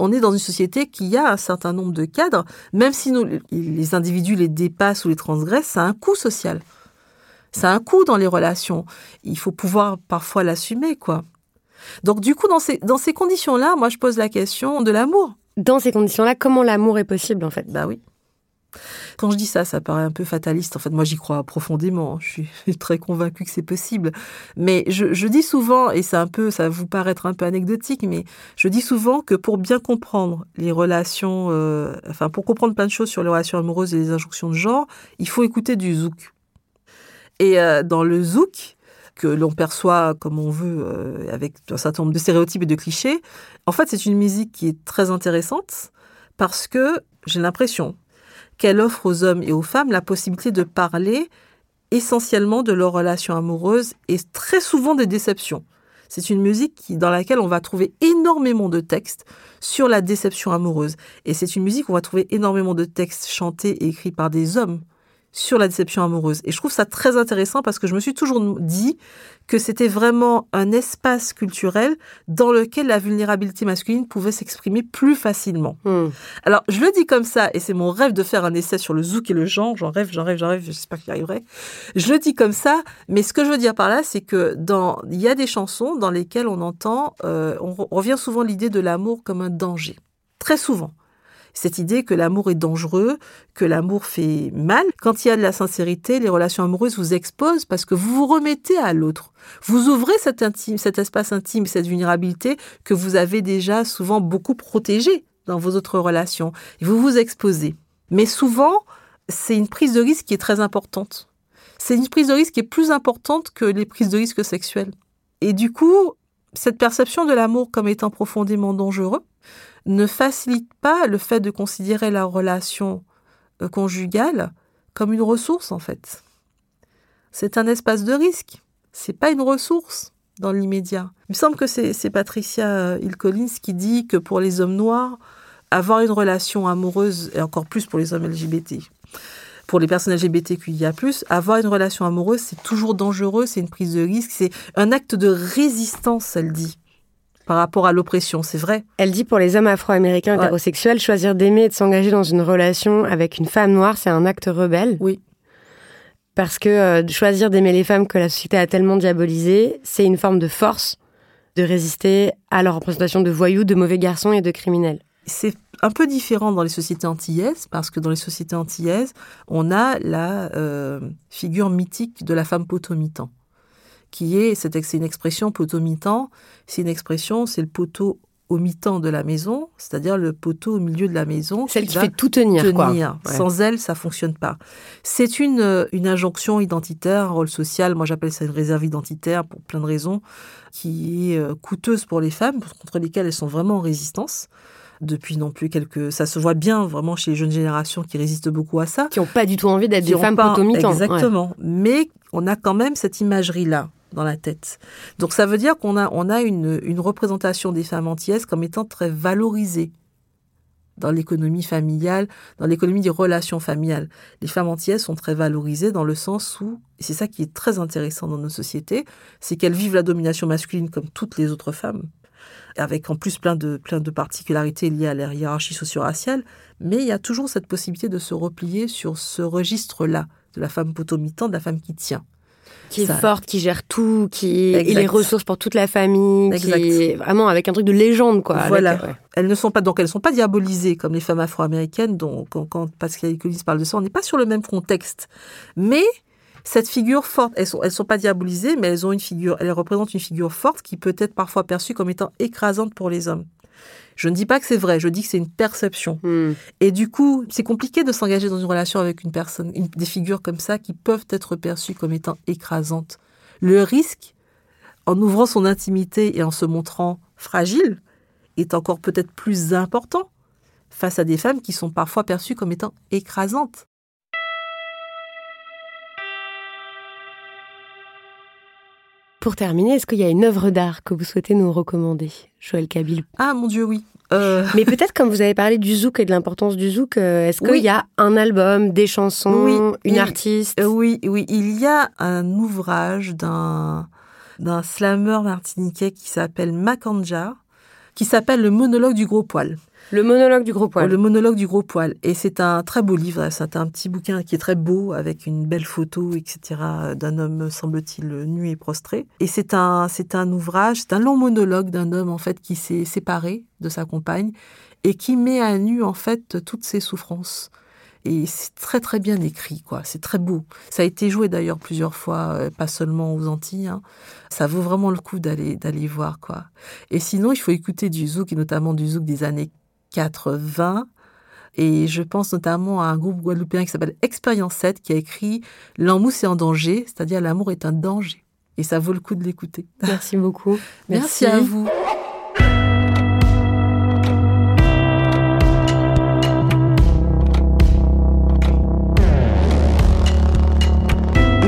on est dans une société qui a un certain nombre de cadres, même si nous, les individus les dépassent ou les transgressent, ça a un coût social. Ça a un coût dans les relations. Il faut pouvoir parfois l'assumer, quoi. Donc du coup, dans ces, dans ces conditions-là, moi je pose la question de l'amour. Dans ces conditions-là, comment l'amour est possible en fait? Bah oui. Quand je dis ça, ça paraît un peu fataliste. En fait, moi, j'y crois profondément. Je suis très convaincue que c'est possible. Mais je, dis souvent, et c'est un peu, ça va vous paraître un peu anecdotique, mais je dis souvent que pour bien comprendre les relations, euh, enfin, pour comprendre plein de choses sur les relations amoureuses et les injonctions de genre, il faut écouter du zouk. Et dans le zouk, que l'on perçoit comme on veut, avec un certain nombre de stéréotypes et de clichés, en fait, c'est une musique qui est très intéressante parce que j'ai l'impression qu'elle offre aux hommes et aux femmes la possibilité de parler essentiellement de leurs relations amoureuses et très souvent des déceptions. C'est une musique dans laquelle on va trouver énormément de textes sur la déception amoureuse. Et c'est une musique où on va trouver énormément de textes chantés et écrits par des hommes sur la déception amoureuse. Et je trouve ça très intéressant parce que je me suis toujours dit que c'était vraiment un espace culturel dans lequel la vulnérabilité masculine pouvait s'exprimer plus facilement. Hmm. Alors, je le dis comme ça, et c'est mon rêve de faire un essai sur le zouk et le genre. J'en rêve, j'en rêve, j'en rêve, j'espère qu'il y arriverait. Je le dis comme ça, mais ce que je veux dire par là, c'est que dans, il y a des chansons dans lesquelles on entend, euh, on revient souvent l'idée de l'amour comme un danger. Très souvent cette idée que l'amour est dangereux, que l'amour fait mal. Quand il y a de la sincérité, les relations amoureuses vous exposent parce que vous vous remettez à l'autre. Vous ouvrez cet, intime, cet espace intime, cette vulnérabilité que vous avez déjà souvent beaucoup protégé dans vos autres relations. Et vous vous exposez. Mais souvent, c'est une prise de risque qui est très importante. C'est une prise de risque qui est plus importante que les prises de risque sexuelles. Et du coup, cette perception de l'amour comme étant profondément dangereux, ne facilite pas le fait de considérer la relation euh, conjugale comme une ressource en fait. C'est un espace de risque. C'est pas une ressource dans l'immédiat. Il me semble que c'est Patricia euh, Hill Collins qui dit que pour les hommes noirs, avoir une relation amoureuse, et encore plus pour les hommes LGBT, pour les personnes LGBTQIA+, avoir une relation amoureuse, c'est toujours dangereux, c'est une prise de risque, c'est un acte de résistance, elle dit par rapport à l'oppression, c'est vrai. Elle dit pour les hommes afro-américains hétérosexuels, choisir d'aimer et de s'engager dans une relation avec une femme noire, c'est un acte rebelle. Oui. Parce que euh, choisir d'aimer les femmes que la société a tellement diabolisées, c'est une forme de force de résister à leur représentation de voyous, de mauvais garçons et de criminels. C'est un peu différent dans les sociétés antillaises, parce que dans les sociétés antillaises, on a la euh, figure mythique de la femme potomitan qui est, c'est une expression poteau-mitant, c'est une expression, c'est le poteau au mi-temps de la maison, c'est-à-dire le poteau au milieu de la maison. Celle qui, fait tout tenir, tenir. Sans elle, ça fonctionne pas. C'est une, une injonction identitaire, un rôle social, moi j'appelle ça une réserve identitaire pour plein de raisons, qui est euh, coûteuse pour les femmes, contre lesquelles elles sont vraiment en résistance depuis non plus quelques. Ça se voit bien vraiment chez les jeunes générations qui résistent beaucoup à ça. Qui n'ont pas du tout envie d'être des femmes potomitantes. Exactement. Mais on a quand même cette imagerie-là dans la tête. Donc ça veut dire qu'on a, on a une, une représentation des femmes antillaises comme étant très valorisées dans l'économie familiale, dans l'économie des relations familiales. Les femmes antillaises sont très valorisées dans le sens où, et c'est ça qui est très intéressant dans nos sociétés, c'est qu'elles vivent la domination masculine comme toutes les autres femmes, avec en plus plein de, plein de particularités liées à la hiérarchie socio-raciale, mais il y a toujours cette possibilité de se replier sur ce registre-là, de la femme potomitante, de la femme qui tient qui est forte, qui gère tout, qui a les ressources pour toute la famille, qui est vraiment avec un truc de légende quoi. Voilà. Elles ne sont pas donc elles sont pas diabolisées comme les femmes afro-américaines dont quand, quand Pascal Collins parle de ça, on n'est pas sur le même contexte. Mais cette figure forte, elles sont elles sont pas diabolisées, mais elles ont une figure, elles représentent une figure forte qui peut être parfois perçue comme étant écrasante pour les hommes. Je ne dis pas que c'est vrai, je dis que c'est une perception. Hmm. Et du coup, c'est compliqué de s'engager dans une relation avec une personne, des figures comme ça qui peuvent être perçues comme étant écrasantes. Le risque, en ouvrant son intimité et en se montrant fragile, est encore peut-être plus important face à des femmes qui sont parfois perçues comme étant écrasantes. Pour terminer, est-ce qu'il y a une œuvre d'art que vous souhaitez nous recommander, Joël Kabyle Ah mon Dieu, oui. Euh. Mais peut-être comme vous avez parlé du zouk et de l'importance du zouk, euh, est-ce qu'il y a un album, des chansons, une artiste? euh, Oui, oui, il y a un ouvrage d'un d'un slammer martiniquais qui s'appelle Makanja, qui s'appelle Le monologue du gros poil. Le monologue du gros poil. Le monologue du gros poil. Et c'est un très beau livre. C'est un petit bouquin qui est très beau, avec une belle photo, etc., d'un homme, semble-t-il, nu et prostré. Et c'est un, c'est un ouvrage, c'est un long monologue d'un homme, en fait, qui s'est séparé de sa compagne et qui met à nu, en fait, toutes ses souffrances. Et c'est très très bien écrit, quoi. C'est très beau. Ça a été joué d'ailleurs plusieurs fois, euh, pas seulement aux Antilles. Hein. Ça vaut vraiment le coup d'aller d'aller voir, quoi. Et sinon, il faut écouter du zouk et notamment du zouk des années 80 Et je pense notamment à un groupe guadeloupéen qui s'appelle Expérience 7 qui a écrit L'amour c'est en danger, c'est-à-dire l'amour est un danger. Et ça vaut le coup de l'écouter. Merci beaucoup. Merci à vous.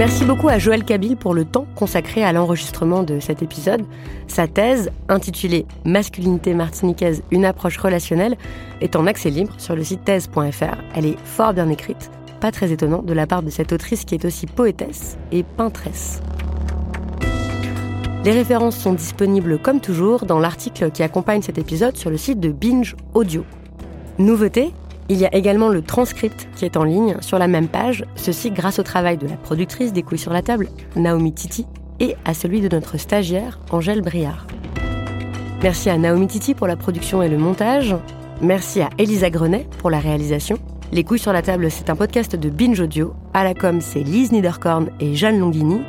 Merci beaucoup à Joël Kabil pour le temps consacré à l'enregistrement de cet épisode. Sa thèse, intitulée Masculinité martiniquaise, une approche relationnelle, est en accès libre sur le site thèse.fr. Elle est fort bien écrite, pas très étonnant de la part de cette autrice qui est aussi poétesse et peintresse. Les références sont disponibles comme toujours dans l'article qui accompagne cet épisode sur le site de Binge Audio. Nouveauté, il y a également le transcript qui est en ligne sur la même page, ceci grâce au travail de la productrice des couilles sur la table, Naomi Titi, et à celui de notre stagiaire, Angèle Briard. Merci à Naomi Titi pour la production et le montage. Merci à Elisa Grenet pour la réalisation. Les couilles sur la table, c'est un podcast de Binge Audio. À la com, c'est Lise Niederkorn et Jeanne Longini.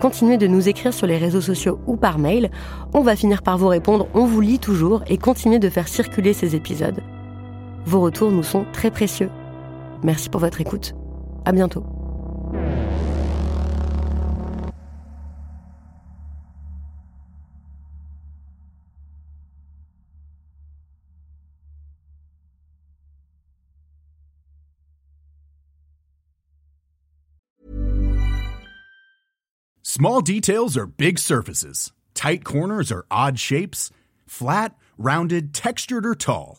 Continuez de nous écrire sur les réseaux sociaux ou par mail. On va finir par vous répondre, on vous lit toujours et continuez de faire circuler ces épisodes. Vos retours nous sont très précieux. Merci pour votre écoute. À bientôt. Small details are big surfaces. Tight corners are odd shapes. Flat, rounded, textured, or tall.